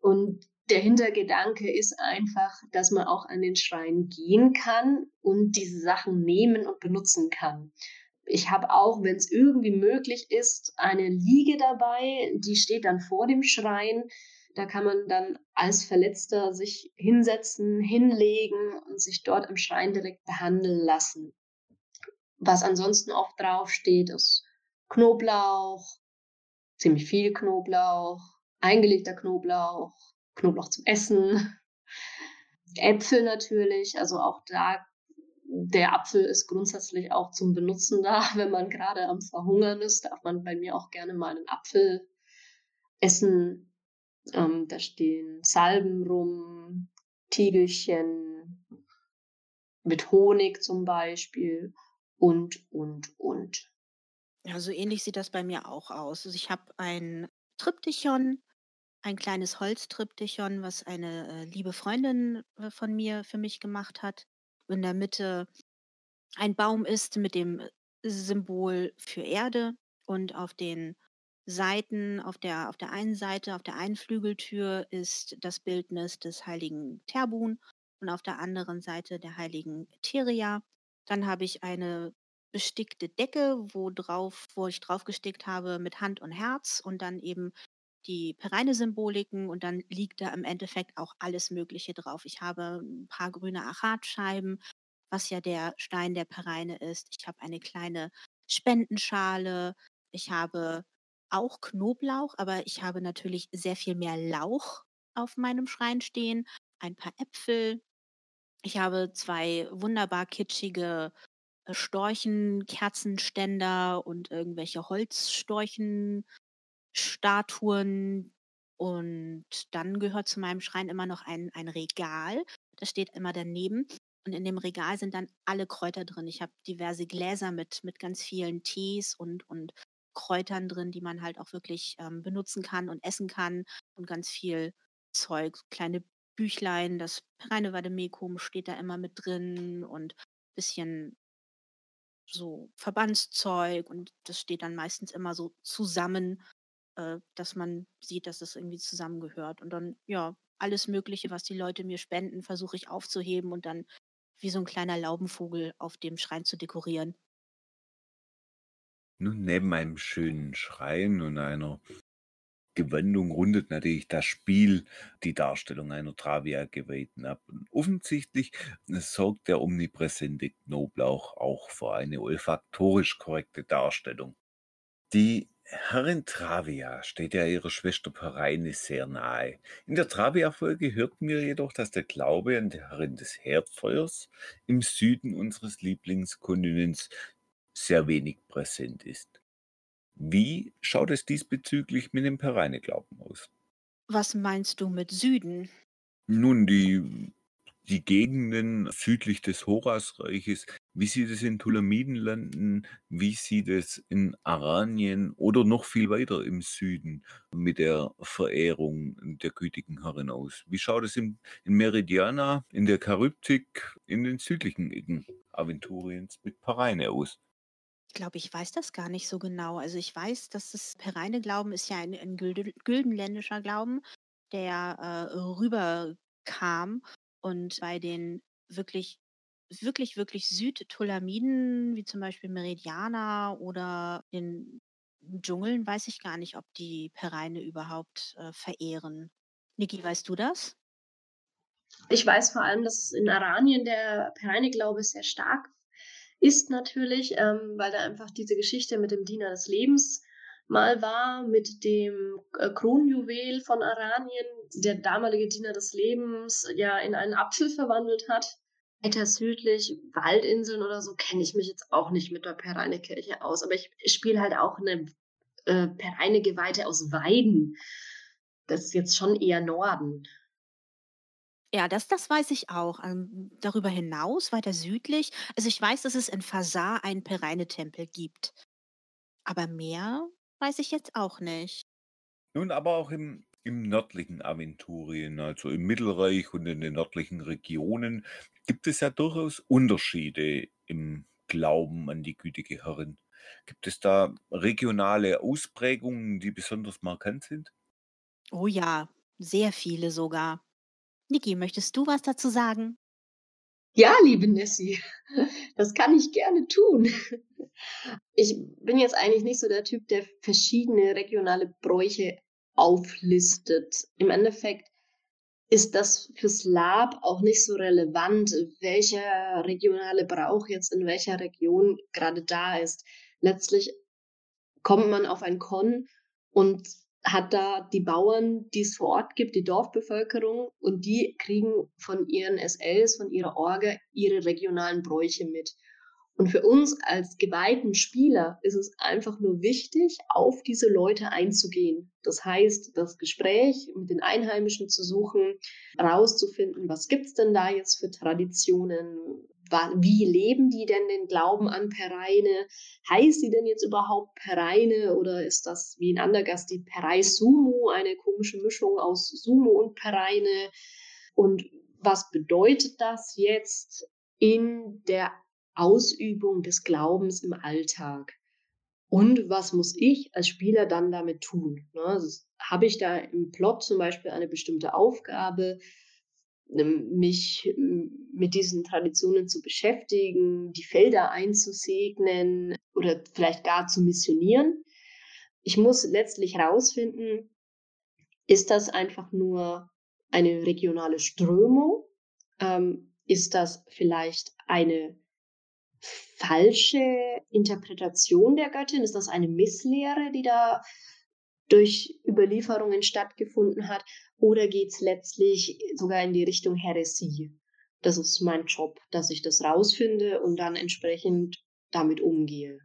Und der Hintergedanke ist einfach, dass man auch an den Schrein gehen kann und diese Sachen nehmen und benutzen kann. Ich habe auch, wenn es irgendwie möglich ist, eine Liege dabei, die steht dann vor dem Schrein. Da kann man dann als Verletzter sich hinsetzen, hinlegen und sich dort im Schrein direkt behandeln lassen. Was ansonsten oft draufsteht, ist Knoblauch, ziemlich viel Knoblauch, eingelegter Knoblauch, Knoblauch zum Essen, Äpfel natürlich, also auch da, der Apfel ist grundsätzlich auch zum Benutzen da. Wenn man gerade am Verhungern ist, darf man bei mir auch gerne mal einen Apfel essen. Ähm, da stehen Salben rum, Tiegelchen mit Honig zum Beispiel und, und, und. Ja, so ähnlich sieht das bei mir auch aus. Also ich habe ein Triptychon, ein kleines Holztriptychon, was eine äh, liebe Freundin äh, von mir für mich gemacht hat. In der Mitte ein Baum ist mit dem Symbol für Erde und auf den Seiten, auf der, auf der einen Seite, auf der einen Flügeltür ist das Bildnis des heiligen Terbun und auf der anderen Seite der heiligen Teria. Dann habe ich eine bestickte Decke, wo drauf, wo ich drauf gestickt habe mit Hand und Herz und dann eben die Pereine-Symboliken und dann liegt da im Endeffekt auch alles Mögliche drauf. Ich habe ein paar grüne Achatscheiben, was ja der Stein der Pereine ist. Ich habe eine kleine Spendenschale. Ich habe auch Knoblauch, aber ich habe natürlich sehr viel mehr Lauch auf meinem Schrein stehen. Ein paar Äpfel. Ich habe zwei wunderbar kitschige äh, Storchen, Kerzenständer und irgendwelche Holzstorchen Statuen. Und dann gehört zu meinem Schrein immer noch ein, ein Regal. Das steht immer daneben. Und in dem Regal sind dann alle Kräuter drin. Ich habe diverse Gläser mit, mit ganz vielen Tees und, und Kräutern drin, die man halt auch wirklich ähm, benutzen kann und essen kann. Und ganz viel Zeug, kleine Büchlein, das reine Vademekum steht da immer mit drin und bisschen so Verbandszeug und das steht dann meistens immer so zusammen äh, dass man sieht, dass das irgendwie zusammengehört. Und dann, ja, alles Mögliche, was die Leute mir spenden, versuche ich aufzuheben und dann wie so ein kleiner Laubenvogel auf dem Schrein zu dekorieren. Nun, neben einem schönen Schrein und einer Gewandung rundet natürlich das Spiel die Darstellung einer Travia-Geweihten ab. Und offensichtlich sorgt der omnipräsente Knoblauch auch für eine olfaktorisch korrekte Darstellung. Die Herrin Travia steht ja ihrer Schwester Pereine sehr nahe. In der Travia-Folge hörten wir jedoch, dass der Glaube an die Herrin des Herdfeuers im Süden unseres Lieblingskontinents sehr wenig präsent ist. Wie schaut es diesbezüglich mit dem Pereine-Glauben aus? Was meinst du mit Süden? Nun, die die Gegenden südlich des Horasreiches, wie sieht es in Tulamidenlanden, wie sieht es in Aranien oder noch viel weiter im Süden mit der Verehrung der gütigen Herren aus? Wie schaut es in, in Meridiana, in der Charybdik, in den südlichen Ecken Aventuriens mit Pareine aus? Ich glaube, ich weiß das gar nicht so genau. Also ich weiß, dass das Pereine-Glauben ist ja ein, ein güldenländischer Glauben, der äh, rüberkam und bei den wirklich, wirklich, wirklich Südtulamiden, wie zum Beispiel Meridiana oder den Dschungeln, weiß ich gar nicht, ob die Pereine überhaupt äh, verehren. Niki, weißt du das? Ich weiß vor allem, dass in Aranien der Pereine-Glaube sehr stark ist natürlich, ähm, weil da einfach diese Geschichte mit dem Diener des Lebens mal war mit dem äh, Kronjuwel von Aranien, der damalige Diener des Lebens, ja in einen Apfel verwandelt hat. Weiter südlich, Waldinseln oder so, kenne ich mich jetzt auch nicht mit der Pereine-Kirche aus. Aber ich spiele halt auch eine äh, Pereine-Geweihte aus Weiden. Das ist jetzt schon eher Norden. Ja, das, das weiß ich auch. Ähm, darüber hinaus, weiter südlich, also ich weiß, dass es in Fasar einen Pereine-Tempel gibt. Aber mehr Weiß ich jetzt auch nicht. Nun, aber auch im, im nördlichen Aventurien, also im Mittelreich und in den nördlichen Regionen, gibt es ja durchaus Unterschiede im Glauben an die gütige Herrin. Gibt es da regionale Ausprägungen, die besonders markant sind? Oh ja, Sehr viele sogar. Niki, möchtest du was dazu sagen? Ja, liebe Nessie, das kann ich gerne tun. Ich bin jetzt eigentlich nicht so der Typ, der verschiedene regionale Bräuche auflistet. Im Endeffekt ist das fürs Lab auch nicht so relevant, welcher regionale Brauch jetzt in welcher Region gerade da ist. Letztlich kommt man auf ein Con und hat da die Bauern, die es vor Ort gibt, die Dorfbevölkerung und die kriegen von ihren SLs, von ihrer Orga ihre regionalen Bräuche mit. Und für uns als geweihten Spieler ist es einfach nur wichtig, auf diese Leute einzugehen. Das heißt, das Gespräch mit den Einheimischen zu suchen, rauszufinden, was gibt's denn da jetzt für Traditionen, wie leben die denn den Glauben an Pereine? Heißt sie denn jetzt überhaupt Pereine oder ist das wie in Andergast die Perei Sumo, eine komische Mischung aus Sumo und Pereine? Und was bedeutet das jetzt in der Ausübung des Glaubens im Alltag? Und was muss ich als Spieler dann damit tun? Ne, also habe ich da im Plot zum Beispiel eine bestimmte Aufgabe? mich mit diesen Traditionen zu beschäftigen, die Felder einzusegnen oder vielleicht gar zu missionieren. Ich muss letztlich herausfinden, ist das einfach nur eine regionale Strömung? Ähm, ist das vielleicht eine falsche Interpretation der Göttin? Ist das eine Misslehre, die da durch Überlieferungen stattgefunden hat? Oder geht es letztlich sogar in die Richtung Heresie? Das ist mein Job, dass ich das rausfinde und dann entsprechend damit umgehe.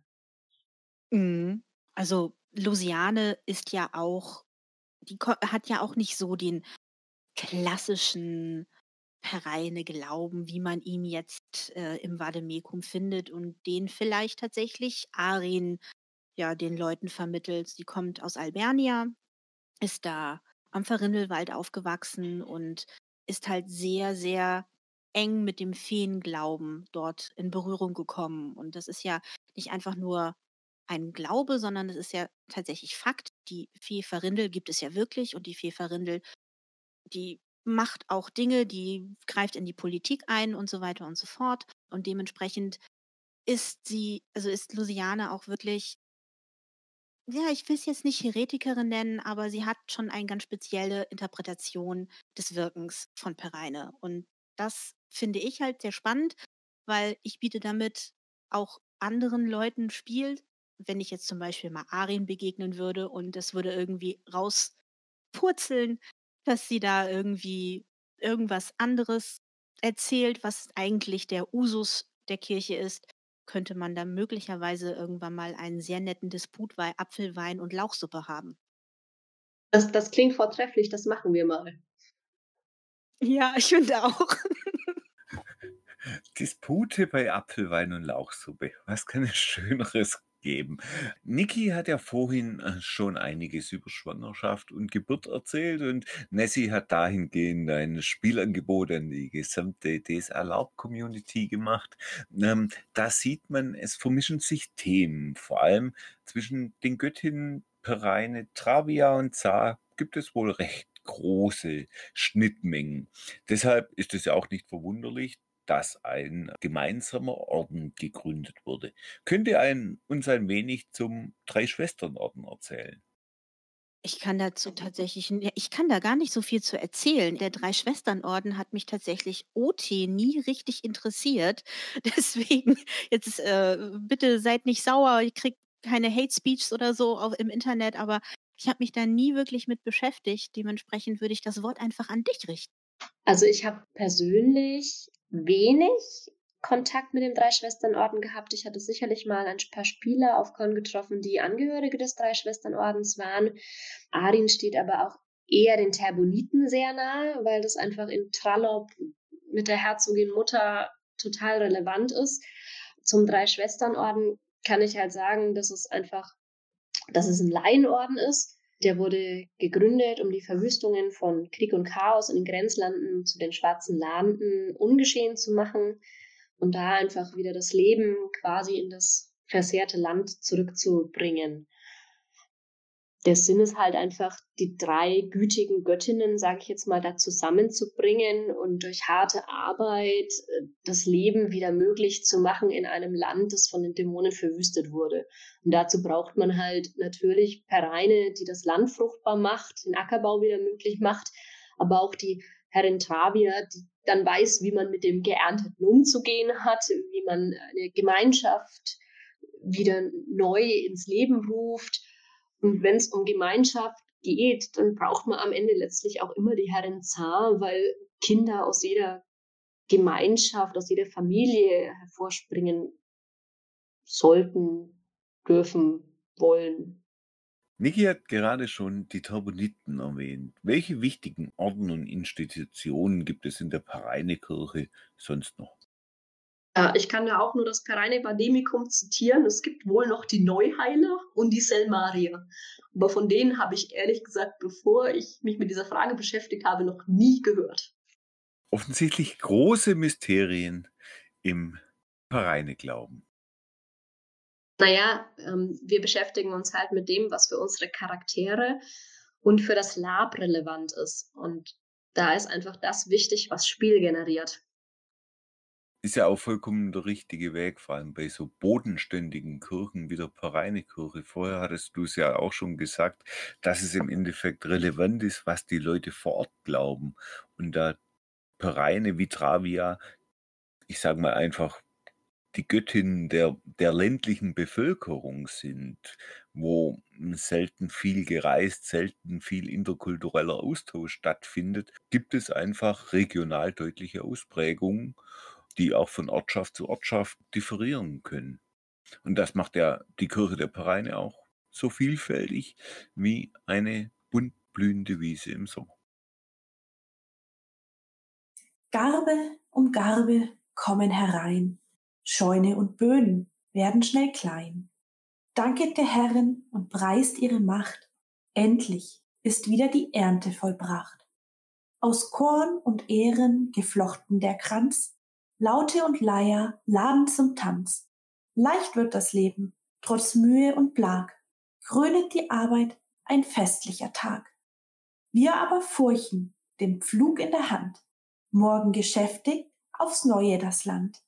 Mhm. Also Lusiane ist ja auch, die hat ja auch nicht so den klassischen reine Glauben, wie man ihn jetzt äh, im Vademekum findet und den vielleicht tatsächlich Arin ja den Leuten vermittelt. Sie kommt aus Albernia, ist da am Verrindelwald aufgewachsen und ist halt sehr, sehr eng mit dem Feenglauben dort in Berührung gekommen. Und das ist ja nicht einfach nur ein Glaube, sondern es ist ja tatsächlich Fakt. Die Fee Verrindel gibt es ja wirklich und die Fee Verrindel, die macht auch Dinge, die greift in die Politik ein und so weiter und so fort. Und dementsprechend ist sie, also ist Luciane auch wirklich ja, ich will es jetzt nicht Heretikerin nennen, aber sie hat schon eine ganz spezielle Interpretation des Wirkens von Pereine. Und das finde ich halt sehr spannend, weil ich biete damit auch anderen Leuten Spiel. Wenn ich jetzt zum Beispiel mal Arin begegnen würde und es würde irgendwie rauspurzeln, dass sie da irgendwie irgendwas anderes erzählt, was eigentlich der Usus der Kirche ist, könnte man da möglicherweise irgendwann mal einen sehr netten Disput bei Apfelwein und Lauchsuppe haben. Das, das klingt vortrefflich, das machen wir mal. Ja, ich finde auch. Dispute bei Apfelwein und Lauchsuppe. Was kann es Schöneres geben. Niki hat ja vorhin äh, schon einiges über Schwangerschaft und Geburt erzählt und Nessie hat dahingehend ein Spielangebot an die gesamte DSA-Laub-Community gemacht. Ähm, da sieht man, es vermischen sich Themen, vor allem zwischen den Göttinnen Pereine, Travia und Zar gibt es wohl recht große Schnittmengen. Deshalb ist es ja auch nicht verwunderlich, dass ein gemeinsamer Orden gegründet wurde. Könnt ihr ein, uns ein wenig zum Drei-Schwestern-Orden erzählen? Ich kann dazu tatsächlich, ich kann da gar nicht so viel zu erzählen. Der Drei-Schwestern-Orden hat mich tatsächlich OT nie richtig interessiert. Deswegen, jetzt äh, bitte seid nicht sauer, ich kriege keine Hate Speeches oder so auf, im Internet, aber ich habe mich da nie wirklich mit beschäftigt. Dementsprechend würde ich das Wort einfach an dich richten. Also ich habe persönlich wenig Kontakt mit dem Dreischwesternorden gehabt. Ich hatte sicherlich mal ein paar Spieler auf Con getroffen, die Angehörige des Dreischwesternordens waren. Arin steht aber auch eher den Terboniten sehr nahe, weil das einfach in Trallop mit der Herzogin Mutter total relevant ist. Zum Dreischwesternorden kann ich halt sagen, dass es einfach, dass es ein Laienorden ist der wurde gegründet, um die Verwüstungen von Krieg und Chaos in den Grenzlanden zu den schwarzen Landen ungeschehen zu machen und da einfach wieder das Leben quasi in das versehrte Land zurückzubringen. Der Sinn ist halt einfach, die drei gütigen Göttinnen, sage ich jetzt mal, da zusammenzubringen und durch harte Arbeit äh, das Leben wieder möglich zu machen in einem Land, das von den Dämonen verwüstet wurde. Und dazu braucht man halt natürlich Pereine, die das Land fruchtbar macht, den Ackerbau wieder möglich macht, aber auch die Herrin Travia, die dann weiß, wie man mit dem Geernteten umzugehen hat, wie man eine Gemeinschaft wieder neu ins Leben ruft und wenn es um Gemeinschaft geht, dann braucht man am Ende letztlich auch immer die Herren Zar, weil Kinder aus jeder Gemeinschaft, aus jeder Familie hervorspringen sollten, dürfen, wollen. Niki hat gerade schon die Turboniten erwähnt. Welche wichtigen Orden und Institutionen gibt es in der Pareinekirche sonst noch? Äh, ich kann da auch nur das Pereine Pandemicum zitieren. Es gibt wohl noch die Neuheiler und die Selmarier. Aber von denen habe ich ehrlich gesagt, bevor ich mich mit dieser Frage beschäftigt habe, noch nie gehört. Offensichtlich große Mysterien im Pereine-Glauben. Naja, ähm, wir beschäftigen uns halt mit dem, was für unsere Charaktere und für das Lab relevant ist. Und da ist einfach das wichtig, was Spiel generiert. Ist ja auch vollkommen der richtige Weg, vor allem bei so bodenständigen Kirchen wie der Pareinekirche. Vorher hattest du es ja auch schon gesagt, dass es im Endeffekt relevant ist, was die Leute vor Ort glauben. Und da Pereine wie Travia, ich sage mal einfach, die Göttin der, der ländlichen Bevölkerung sind, wo selten viel gereist, selten viel interkultureller Austausch stattfindet, gibt es einfach regional deutliche Ausprägungen die auch von Ortschaft zu Ortschaft differieren können. Und das macht ja die Kirche der Pereine auch so vielfältig wie eine bunt blühende Wiese im Sommer. Garbe um Garbe kommen herein, Scheune und Böden werden schnell klein. Danket der Herren und preist ihre Macht, endlich ist wieder die Ernte vollbracht. Aus Korn und Ehren geflochten der Kranz, Laute und Leier laden zum Tanz. Leicht wird das Leben, trotz Mühe und Plag. Krönet die Arbeit ein festlicher Tag. Wir aber furchen, den Pflug in der Hand. Morgen geschäftig aufs Neue das Land.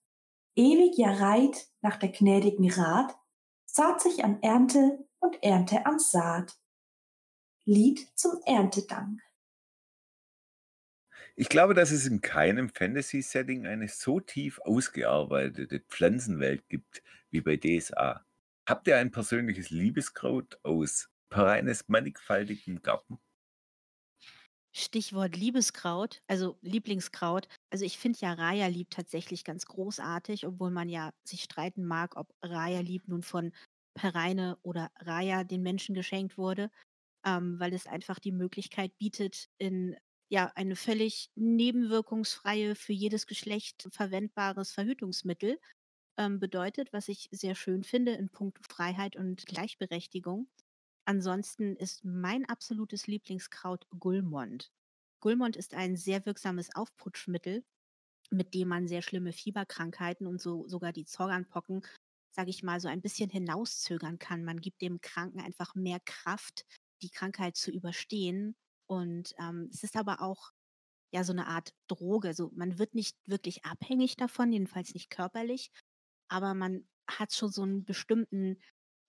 Ewig ja reit nach der gnädigen Rat, saat sich an Ernte und Ernte an Saat. Lied zum Erntedank. Ich glaube, dass es in keinem Fantasy-Setting eine so tief ausgearbeitete Pflanzenwelt gibt wie bei DSA. Habt ihr ein persönliches Liebeskraut aus Pereines mannigfaltigem Garten? Stichwort Liebeskraut, also Lieblingskraut. Also ich finde ja Raya Lieb tatsächlich ganz großartig, obwohl man ja sich streiten mag, ob Raya Lieb nun von Pereine oder Raya den Menschen geschenkt wurde, ähm, weil es einfach die Möglichkeit bietet, in ja, eine völlig nebenwirkungsfreie, für jedes Geschlecht verwendbares Verhütungsmittel ähm, bedeutet, was ich sehr schön finde in puncto Freiheit und Gleichberechtigung. Ansonsten ist mein absolutes Lieblingskraut Gulmond. Gulmond ist ein sehr wirksames Aufputschmittel, mit dem man sehr schlimme Fieberkrankheiten und so sogar die Zorganpocken, sage ich mal, so ein bisschen hinauszögern kann. Man gibt dem Kranken einfach mehr Kraft, die Krankheit zu überstehen und ähm, es ist aber auch ja so eine Art Droge. Also man wird nicht wirklich abhängig davon, jedenfalls nicht körperlich, aber man hat schon so einen bestimmten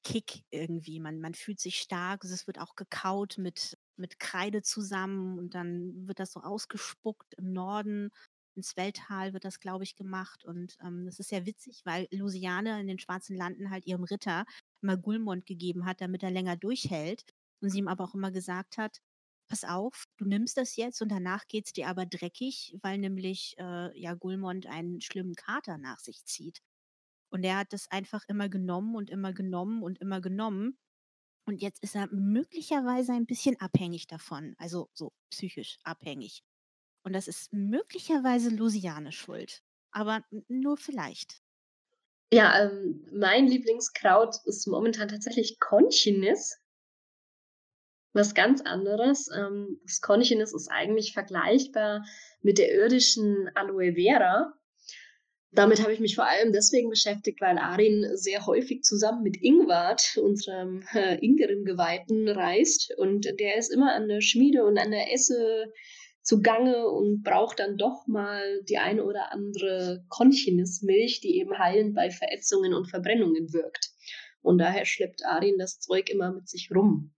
Kick irgendwie. Man, man fühlt sich stark. Es wird auch gekaut mit, mit Kreide zusammen und dann wird das so ausgespuckt im Norden. Ins Welttal wird das, glaube ich, gemacht. Und ähm, das ist ja witzig, weil Lusiane in den Schwarzen Landen halt ihrem Ritter immer Gulmond gegeben hat, damit er länger durchhält. Und sie ihm aber auch immer gesagt hat, pass auf, du nimmst das jetzt und danach geht es dir aber dreckig, weil nämlich äh, ja Gulmond einen schlimmen Kater nach sich zieht. Und er hat das einfach immer genommen und immer genommen und immer genommen. Und jetzt ist er möglicherweise ein bisschen abhängig davon, also so psychisch abhängig. Und das ist möglicherweise Lusiane schuld, aber nur vielleicht. Ja, ähm, mein Lieblingskraut ist momentan tatsächlich Conchinis was ganz anderes. Ähm, das Konchinis ist eigentlich vergleichbar mit der irdischen Aloe Vera. Damit habe ich mich vor allem deswegen beschäftigt, weil Arin sehr häufig zusammen mit Ingwart, unserem äh, Ingerim-Geweihten, reist. Und der ist immer an der Schmiede und an der Esse zugange und braucht dann doch mal die eine oder andere Konchinismilch, die eben heilend bei Verätzungen und Verbrennungen wirkt. Und daher schleppt Arin das Zeug immer mit sich rum.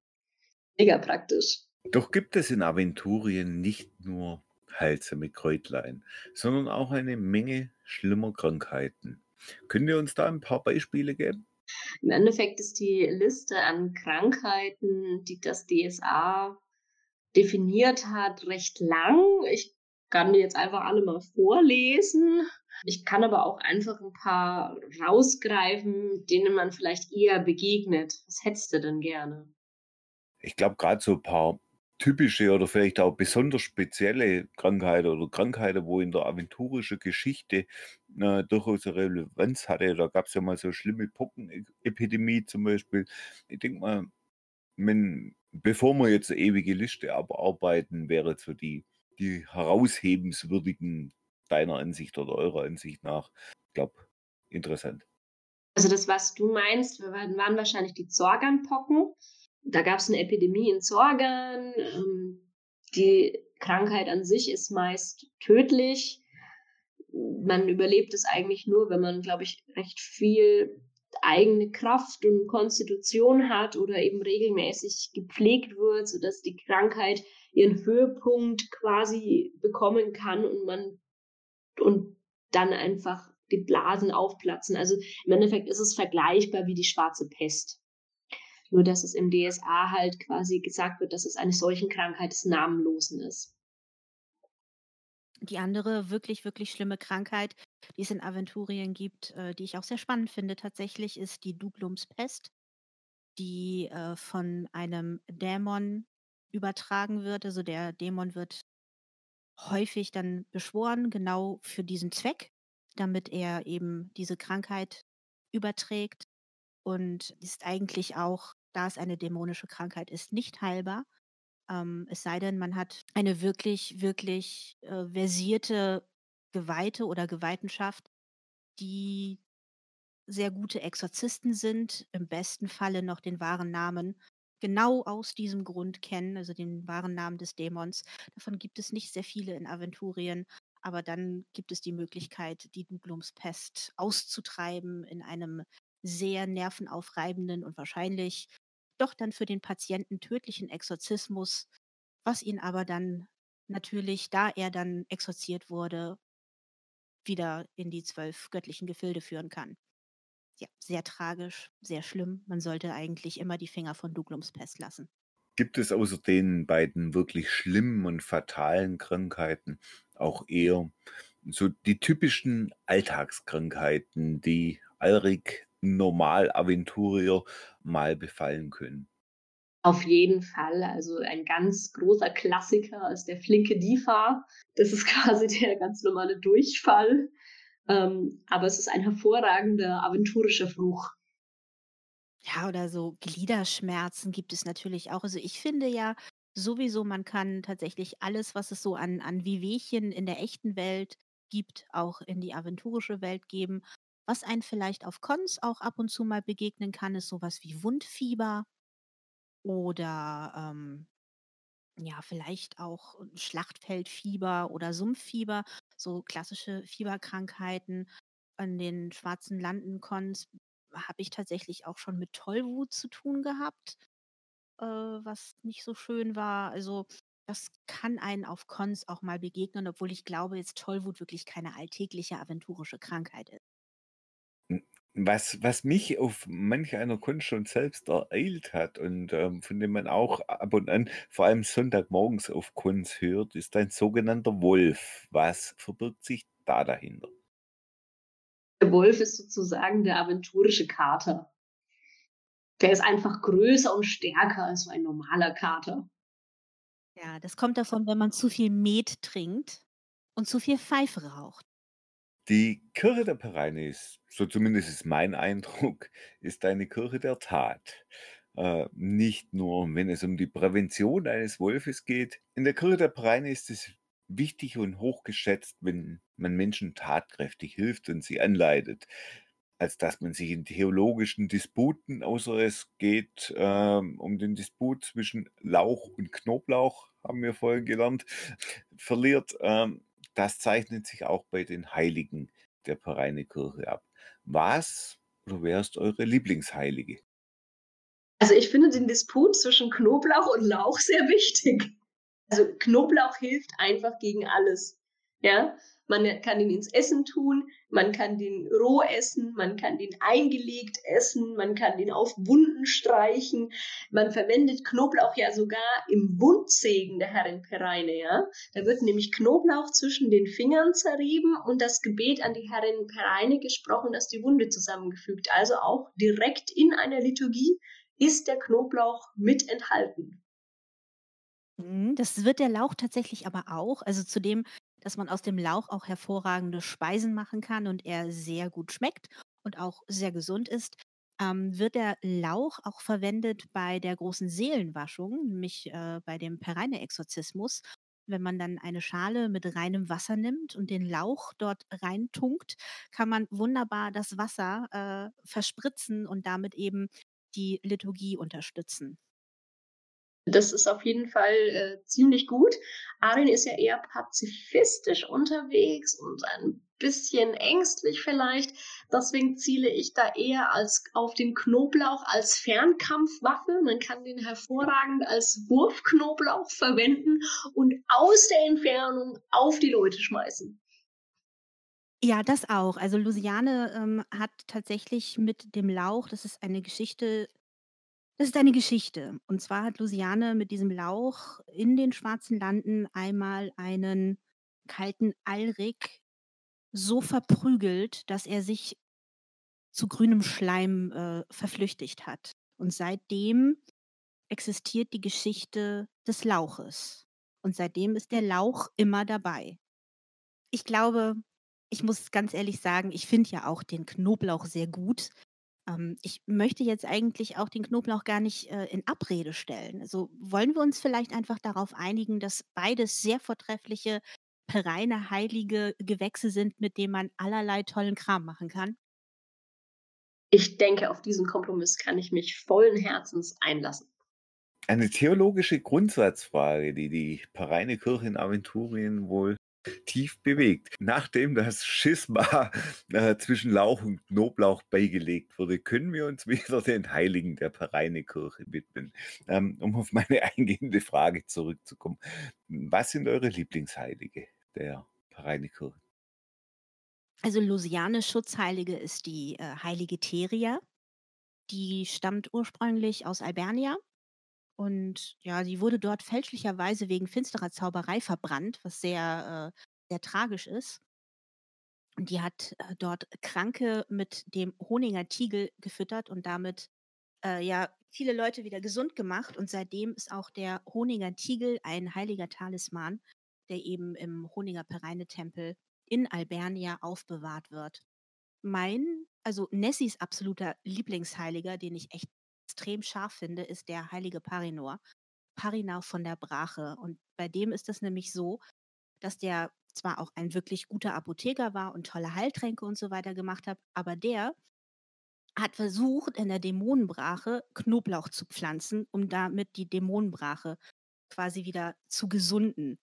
Mega praktisch. Doch gibt es in Aventurien nicht nur heilsame Kräutlein, sondern auch eine Menge schlimmer Krankheiten. Können ihr uns da ein paar Beispiele geben? Im Endeffekt ist die Liste an Krankheiten, die das DSA definiert hat, recht lang. Ich kann die jetzt einfach alle mal vorlesen. Ich kann aber auch einfach ein paar rausgreifen, denen man vielleicht eher begegnet. Was hättest du denn gerne? Ich glaube, gerade so ein paar typische oder vielleicht auch besonders spezielle Krankheiten oder Krankheiten, wo in der aventurischen Geschichte äh, durchaus eine Relevanz hatte. Da gab es ja mal so schlimme Pockenepidemie zum Beispiel. Ich denke mal, wenn, bevor wir jetzt eine ewige Liste abarbeiten, wäre so die, die heraushebenswürdigen deiner Ansicht oder eurer Ansicht nach, ich glaube, interessant. Also das, was du meinst, waren wahrscheinlich die Zorganpocken da gab es eine Epidemie in Zorgan. Ähm, die Krankheit an sich ist meist tödlich. Man überlebt es eigentlich nur, wenn man, glaube ich, recht viel eigene Kraft und Konstitution hat oder eben regelmäßig gepflegt wird, sodass die Krankheit ihren Höhepunkt quasi bekommen kann und man und dann einfach die Blasen aufplatzen. Also im Endeffekt ist es vergleichbar wie die schwarze Pest. Nur dass es im DSA halt quasi gesagt wird, dass es eine solchen Krankheit des Namenlosen ist. Die andere wirklich, wirklich schlimme Krankheit, die es in Aventurien gibt, äh, die ich auch sehr spannend finde tatsächlich, ist die Duglumspest, die äh, von einem Dämon übertragen wird. Also der Dämon wird häufig dann beschworen, genau für diesen Zweck, damit er eben diese Krankheit überträgt und ist eigentlich auch da es eine dämonische Krankheit ist, nicht heilbar. Ähm, es sei denn, man hat eine wirklich, wirklich äh, versierte Geweihte oder Geweihtenschaft, die sehr gute Exorzisten sind, im besten Falle noch den wahren Namen genau aus diesem Grund kennen, also den wahren Namen des Dämons. Davon gibt es nicht sehr viele in Aventurien, aber dann gibt es die Möglichkeit, die Duglumspest auszutreiben in einem sehr nervenaufreibenden und wahrscheinlich doch dann für den Patienten tödlichen Exorzismus, was ihn aber dann natürlich, da er dann exorziert wurde, wieder in die zwölf göttlichen Gefilde führen kann. Ja, sehr tragisch, sehr schlimm. Man sollte eigentlich immer die Finger von Duglums Pest lassen. Gibt es außer den beiden wirklich schlimmen und fatalen Krankheiten auch eher so die typischen Alltagskrankheiten, die Alrik Normal-Aventurier mal befallen können. Auf jeden Fall. Also ein ganz großer Klassiker ist der flinke Difa. Das ist quasi der ganz normale Durchfall. Ähm, aber es ist ein hervorragender aventurischer Fluch. Ja, oder so Gliederschmerzen gibt es natürlich auch. Also ich finde ja sowieso, man kann tatsächlich alles, was es so an, an Wehwehchen in der echten Welt gibt, auch in die aventurische Welt geben. Was einen vielleicht auf Cons auch ab und zu mal begegnen kann, ist sowas wie Wundfieber oder ähm, ja, vielleicht auch Schlachtfeldfieber oder Sumpffieber, so klassische Fieberkrankheiten. An den schwarzen Landen-Cons habe ich tatsächlich auch schon mit Tollwut zu tun gehabt, äh, was nicht so schön war. Also das kann einen auf Cons auch mal begegnen, obwohl ich glaube, jetzt Tollwut wirklich keine alltägliche aventurische Krankheit ist. Was, was mich auf manch einer Kunst schon selbst ereilt hat und ähm, von dem man auch ab und an, vor allem Sonntagmorgens auf Kunst hört, ist ein sogenannter Wolf. Was verbirgt sich da dahinter? Der Wolf ist sozusagen der aventurische Kater. Der ist einfach größer und stärker als so ein normaler Kater. Ja, das kommt davon, wenn man zu viel Met trinkt und zu viel Pfeife raucht. Die Kirche der Pereinis, so zumindest ist mein Eindruck, ist eine Kirche der Tat. Äh, nicht nur, wenn es um die Prävention eines Wolfes geht. In der Kirche der Pereinis ist es wichtig und hochgeschätzt, wenn man Menschen tatkräftig hilft und sie anleitet, als dass man sich in theologischen Disputen, außer es geht ähm, um den Disput zwischen Lauch und Knoblauch, haben wir vorhin gelernt, verliert. Ähm, das zeichnet sich auch bei den Heiligen der Pereine Kirche ab. Was oder wer ist eure Lieblingsheilige? Also ich finde den Disput zwischen Knoblauch und Lauch sehr wichtig. Also Knoblauch hilft einfach gegen alles. Ja, man kann ihn ins Essen tun, man kann den roh essen, man kann den eingelegt essen, man kann den auf Wunden streichen. Man verwendet Knoblauch ja sogar im Wundsegen der Herrin Pereine, ja. Da wird nämlich Knoblauch zwischen den Fingern zerrieben und das Gebet an die Herrin Pereine gesprochen, dass die Wunde zusammengefügt. Also auch direkt in einer Liturgie ist der Knoblauch mit enthalten. Mhm, das wird der Lauch tatsächlich aber auch. Also zudem, dass man aus dem Lauch auch hervorragende Speisen machen kann und er sehr gut schmeckt und auch sehr gesund ist, ähm, wird der Lauch auch verwendet bei der großen Seelenwaschung, nämlich äh, bei dem Pereine-Exorzismus. Wenn man dann eine Schale mit reinem Wasser nimmt und den Lauch dort reintunkt, kann man wunderbar das Wasser äh, verspritzen und damit eben die Liturgie unterstützen. Das ist auf jeden Fall äh, ziemlich gut. Arin ist ja eher pazifistisch unterwegs und ein bisschen ängstlich vielleicht. Deswegen ziele ich da eher als auf den Knoblauch als Fernkampfwaffe. Man kann den hervorragend als Wurfknoblauch verwenden und aus der Entfernung auf die Leute schmeißen. Ja, das auch. Also Luciane ähm, hat tatsächlich mit dem Lauch, das ist eine Geschichte, das ist eine Geschichte. Und zwar hat Luciane mit diesem Lauch in den Schwarzen Landen einmal einen kalten Alrik so verprügelt, dass er sich zu grünem Schleim äh, verflüchtigt hat. Und seitdem existiert die Geschichte des Lauches. Und seitdem ist der Lauch immer dabei. Ich glaube, ich muss ganz ehrlich sagen, ich finde ja auch den Knoblauch sehr gut. Ähm, ich möchte jetzt eigentlich auch den Knoblauch gar nicht äh, in Abrede stellen. Also wollen wir uns vielleicht einfach darauf einigen, dass beides sehr vortreffliche, reine, heilige Gewächse sind, mit denen man allerlei tollen Kram machen kann? Ich denke, auf diesen Kompromiss kann ich mich vollen Herzens einlassen. Eine theologische Grundsatzfrage, die die Pareine Kirche in Aventurien wohl tief bewegt. Nachdem das Schisma äh, zwischen Lauch und Knoblauch beigelegt wurde, können wir uns wieder den Heiligen der Pereine-Kirche widmen. Ähm, um auf meine eingehende Frage zurückzukommen. Was sind eure Lieblingsheilige der Pereine-Kirche? Also Lusiane Schutzheilige ist die äh, heilige Theria. Die stammt ursprünglich aus Albernia und ja, sie wurde dort fälschlicherweise wegen finsterer Zauberei verbrannt, was sehr, äh, sehr tragisch ist. Und die hat äh, dort Kranke mit dem Honiger Tiegel gefüttert und damit äh, ja viele Leute wieder gesund gemacht. Und seitdem ist auch der Honiger Tiegel ein heiliger Talisman, der eben im Honiger Pereine-Tempel in Albernia aufbewahrt wird. Mein, also Nessys absoluter Lieblingsheiliger, den ich echt extrem scharf finde, ist der heilige Parinor. Parinor von der Brache. Und bei dem ist es nämlich so, dass der zwar auch ein wirklich guter Apotheker war und tolle Heiltränke und so weiter gemacht hat, aber der hat versucht, in der Dämonenbrache Knoblauch zu pflanzen, um damit die Dämonenbrache quasi wieder zu gesunden.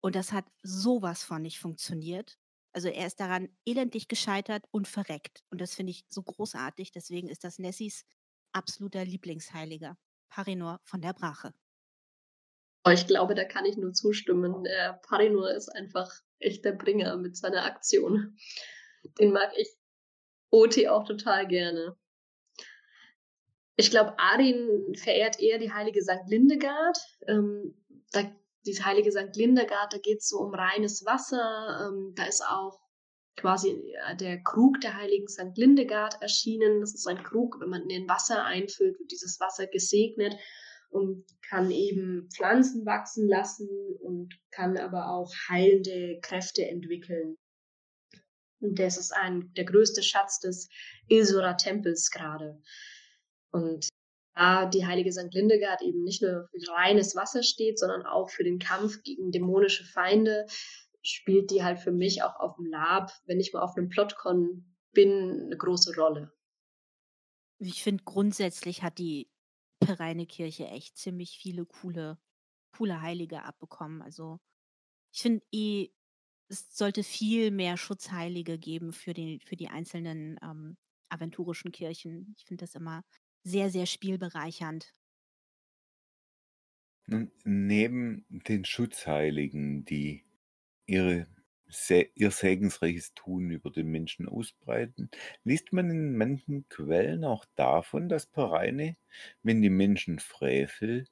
Und das hat sowas von nicht funktioniert. Also er ist daran elendig gescheitert und verreckt. Und das finde ich so großartig. Deswegen ist das Nessys absoluter Lieblingsheiliger, Parinor von der Brache. Oh, ich glaube, da kann ich nur zustimmen. Der Parinor ist einfach echt der Bringer mit seiner Aktion. Den mag ich OT auch total gerne. Ich glaube, Arin verehrt eher die heilige St. Lindegard. Ähm, da, die heilige St. Lindegard, da geht es so um reines Wasser. Ähm, da ist auch quasi äh, der Krug der heiligen St. Lindegard erschienen. Das ist ein Krug, wenn man in den Wasser einfüllt, wird dieses Wasser gesegnet und kann eben Pflanzen wachsen lassen und kann aber auch heilende Kräfte entwickeln. Und das ist ein, der größte Schatz des Ilsora Tempels gerade. Und da die heilige St. Lindegard eben nicht nur für reines Wasser steht, sondern auch für den Kampf gegen dämonische Feinde, spielt die halt für mich auch auf dem Lab, wenn ich mal auf einem Plotkon bin, eine große Rolle. Ich finde, grundsätzlich hat die Pereine Kirche echt ziemlich viele coole, coole Heilige abbekommen. Also ich finde eh, es sollte viel mehr Schutzheilige geben für die, für die einzelnen ähm, aventurischen Kirchen. Ich finde das immer sehr, sehr spielbereichernd. Nun, neben den Schutzheiligen, die ihre, ihr segensreiches Tun über den Menschen ausbreiten, liest man in manchen Quellen auch davon, dass Pereine, wenn die Menschen Frevel,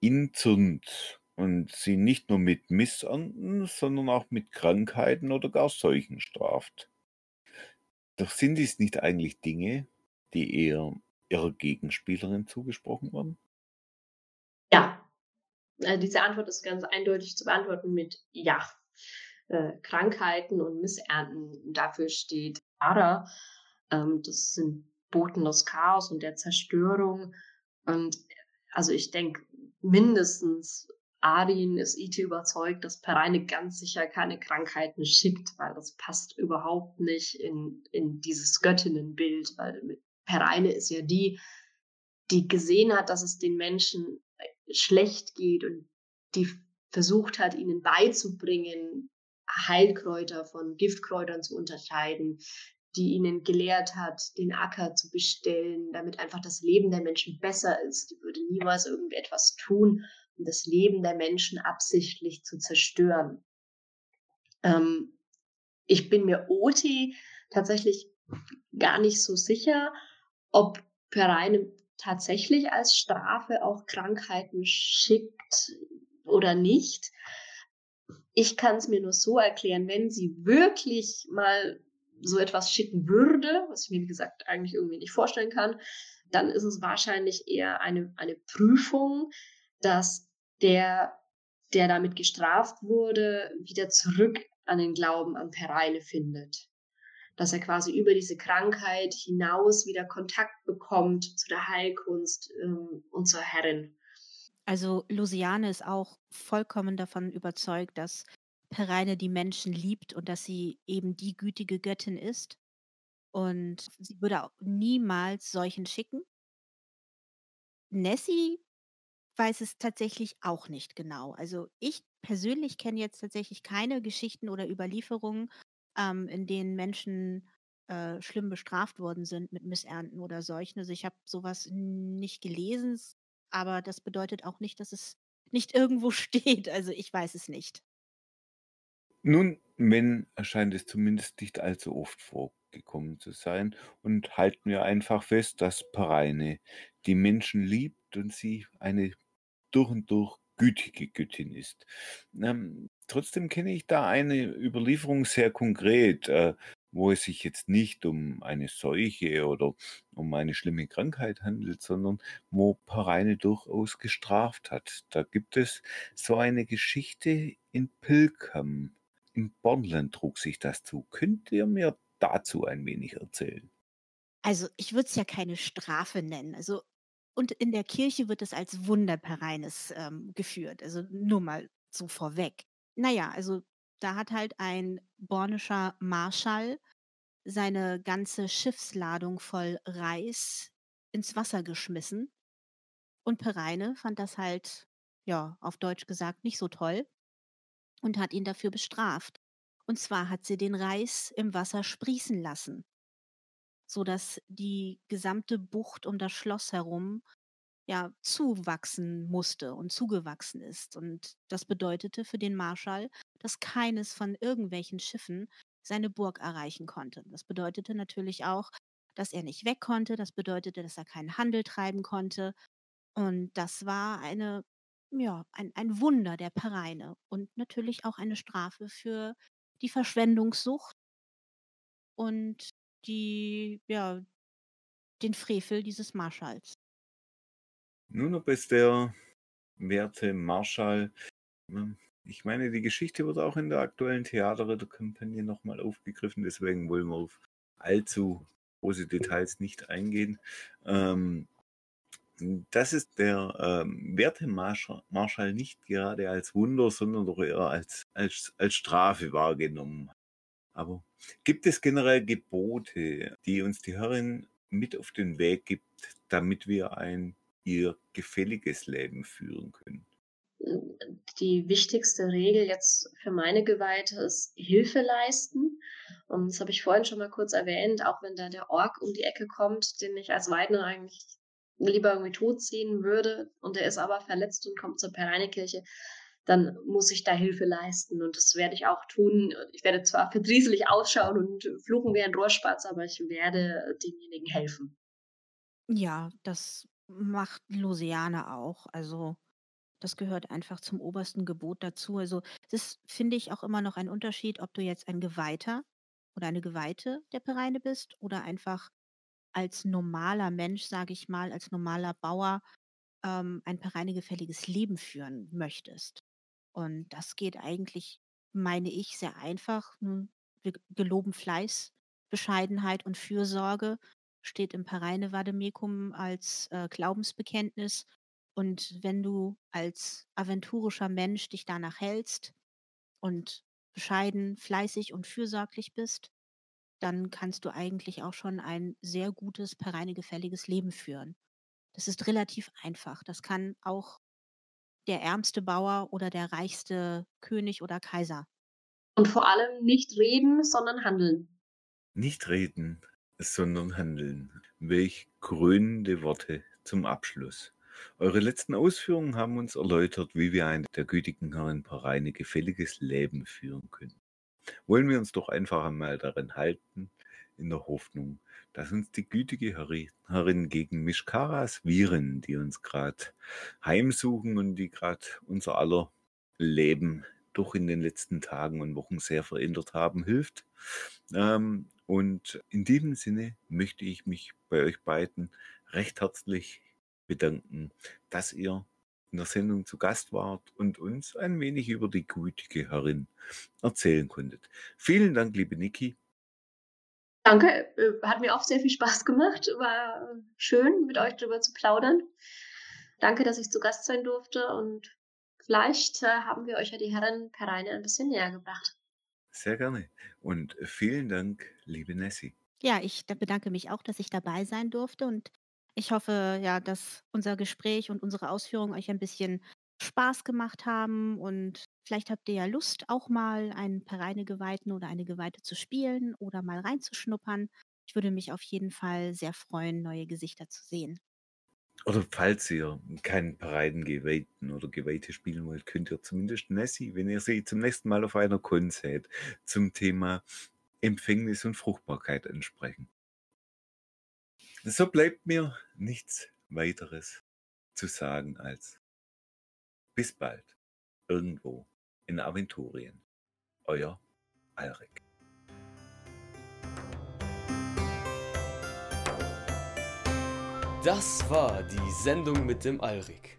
ihn zürnt und sie nicht nur mit Missernten, sondern auch mit Krankheiten oder gar Seuchen straft. Doch sind dies nicht eigentlich Dinge, die eher ihrer Gegenspielerin zugesprochen werden? Also diese Antwort ist ganz eindeutig zu beantworten mit Ja. Äh, Krankheiten und Missernten, dafür steht Ara. Ähm, das sind Boten des Chaos und der Zerstörung. Und also ich denke, mindestens Arin ist IT überzeugt, dass Pereine ganz sicher keine Krankheiten schickt, weil das passt überhaupt nicht in, in dieses Göttinnenbild, weil Pereine ist ja die, die gesehen hat, dass es den Menschen schlecht geht und die versucht hat, ihnen beizubringen, Heilkräuter von Giftkräutern zu unterscheiden, die ihnen gelehrt hat, den Acker zu bestellen, damit einfach das Leben der Menschen besser ist. Die würde niemals irgendetwas tun, um das Leben der Menschen absichtlich zu zerstören. Ähm, ich bin mir Oti tatsächlich gar nicht so sicher, ob Pereine tatsächlich als Strafe auch Krankheiten schickt oder nicht. Ich kann es mir nur so erklären, wenn sie wirklich mal so etwas schicken würde, was ich mir, wie gesagt, eigentlich irgendwie nicht vorstellen kann, dann ist es wahrscheinlich eher eine, eine Prüfung, dass der, der damit gestraft wurde, wieder zurück an den Glauben an Pereile findet dass er quasi über diese Krankheit hinaus wieder Kontakt bekommt zu der Heilkunst ähm, und zur Herrin. Also Luciane ist auch vollkommen davon überzeugt, dass Pereine die Menschen liebt und dass sie eben die gütige Göttin ist. Und sie würde auch niemals solchen schicken. Nessie weiß es tatsächlich auch nicht genau. Also ich persönlich kenne jetzt tatsächlich keine Geschichten oder Überlieferungen, ähm, in denen Menschen äh, schlimm bestraft worden sind mit Missernten oder Seuchen. Also ich habe sowas nicht gelesen, aber das bedeutet auch nicht, dass es nicht irgendwo steht. Also ich weiß es nicht. Nun, wenn erscheint es zumindest nicht allzu oft vorgekommen zu sein und halten wir einfach fest, dass Pereine die Menschen liebt und sie eine durch und durch gütige Göttin ist. Ähm, trotzdem kenne ich da eine Überlieferung sehr konkret, äh, wo es sich jetzt nicht um eine Seuche oder um eine schlimme Krankheit handelt, sondern wo Pareine durchaus gestraft hat. Da gibt es so eine Geschichte in Pilkham. In Bornland trug sich das zu. Könnt ihr mir dazu ein wenig erzählen? Also ich würde es ja keine Strafe nennen. Also und in der Kirche wird es als Wunderpereines ähm, geführt. Also nur mal so vorweg. Naja, also da hat halt ein bornischer Marschall seine ganze Schiffsladung voll Reis ins Wasser geschmissen. Und Pereine fand das halt, ja, auf Deutsch gesagt, nicht so toll und hat ihn dafür bestraft. Und zwar hat sie den Reis im Wasser sprießen lassen, sodass die gesamte Bucht um das Schloss herum ja zuwachsen musste und zugewachsen ist. Und das bedeutete für den Marschall, dass keines von irgendwelchen Schiffen seine Burg erreichen konnte. Das bedeutete natürlich auch, dass er nicht weg konnte. Das bedeutete, dass er keinen Handel treiben konnte. Und das war eine, ja, ein, ein Wunder der Pereine und natürlich auch eine Strafe für die Verschwendungssucht und die, ja, den Frevel dieses Marschalls. Nun, ob es der werte Marschall, ähm, ich meine, die Geschichte wird auch in der aktuellen Theaterkampagne nochmal aufgegriffen, deswegen wollen wir auf allzu große Details nicht eingehen. Ähm, das ist der ähm, Wertemarschall nicht gerade als Wunder, sondern doch eher als, als, als Strafe wahrgenommen. Aber gibt es generell Gebote, die uns die Herrin mit auf den Weg gibt, damit wir ein ihr gefälliges Leben führen können? Die wichtigste Regel jetzt für meine Geweihte ist Hilfe leisten. Und das habe ich vorhin schon mal kurz erwähnt, auch wenn da der Ork um die Ecke kommt, den ich als Weidner eigentlich lieber irgendwie tot sehen würde und er ist aber verletzt und kommt zur Pereinekirche, dann muss ich da Hilfe leisten und das werde ich auch tun. Ich werde zwar verdrießlich ausschauen und fluchen wie ein Rohrspatz, aber ich werde denjenigen helfen. Ja, das macht Luciane auch. Also das gehört einfach zum obersten Gebot dazu. Also das finde ich auch immer noch ein Unterschied, ob du jetzt ein Geweihter oder eine Geweihte der Pereine bist oder einfach als normaler Mensch, sage ich mal, als normaler Bauer ähm, ein pereinegefälliges Leben führen möchtest. Und das geht eigentlich, meine ich, sehr einfach. Wir geloben Fleiß, Bescheidenheit und Fürsorge, steht im Pareine Vademecum als äh, Glaubensbekenntnis. Und wenn du als aventurischer Mensch dich danach hältst und bescheiden, fleißig und fürsorglich bist, dann kannst du eigentlich auch schon ein sehr gutes, pereinegefälliges Leben führen. Das ist relativ einfach. Das kann auch der ärmste Bauer oder der reichste König oder Kaiser. Und vor allem nicht reden, sondern handeln. Nicht reden, sondern handeln. Welch krönende Worte zum Abschluss. Eure letzten Ausführungen haben uns erläutert, wie wir ein der gütigen Herren Pareine gefälliges Leben führen können. Wollen wir uns doch einfach einmal darin halten, in der Hoffnung, dass uns die gütige Herrin gegen Mishkaras Viren, die uns gerade heimsuchen und die gerade unser aller Leben doch in den letzten Tagen und Wochen sehr verändert haben, hilft. Ähm, und in diesem Sinne möchte ich mich bei euch beiden recht herzlich bedanken, dass ihr in der Sendung zu Gast wart und uns ein wenig über die gütige Herrin erzählen konntet. Vielen Dank, liebe Niki. Danke, äh, hat mir auch sehr viel Spaß gemacht. War schön, mit euch darüber zu plaudern. Danke, dass ich zu Gast sein durfte und vielleicht äh, haben wir euch ja die Herren Pereine ein bisschen näher gebracht. Sehr gerne. Und vielen Dank, liebe Nessie. Ja, ich bedanke mich auch, dass ich dabei sein durfte und ich hoffe, ja, dass unser Gespräch und unsere Ausführungen euch ein bisschen Spaß gemacht haben und vielleicht habt ihr ja Lust, auch mal einen Pereine-Geweihten oder eine Geweihte zu spielen oder mal reinzuschnuppern. Ich würde mich auf jeden Fall sehr freuen, neue Gesichter zu sehen. Oder falls ihr keinen Paradengeweihten oder Geweihte spielen wollt, könnt ihr zumindest Nessie, wenn ihr sie zum nächsten Mal auf einer Con seht, zum Thema Empfängnis und Fruchtbarkeit ansprechen. So bleibt mir nichts weiteres zu sagen als bis bald irgendwo in Aventurien. Euer Alrik. Das war die Sendung mit dem Alrik.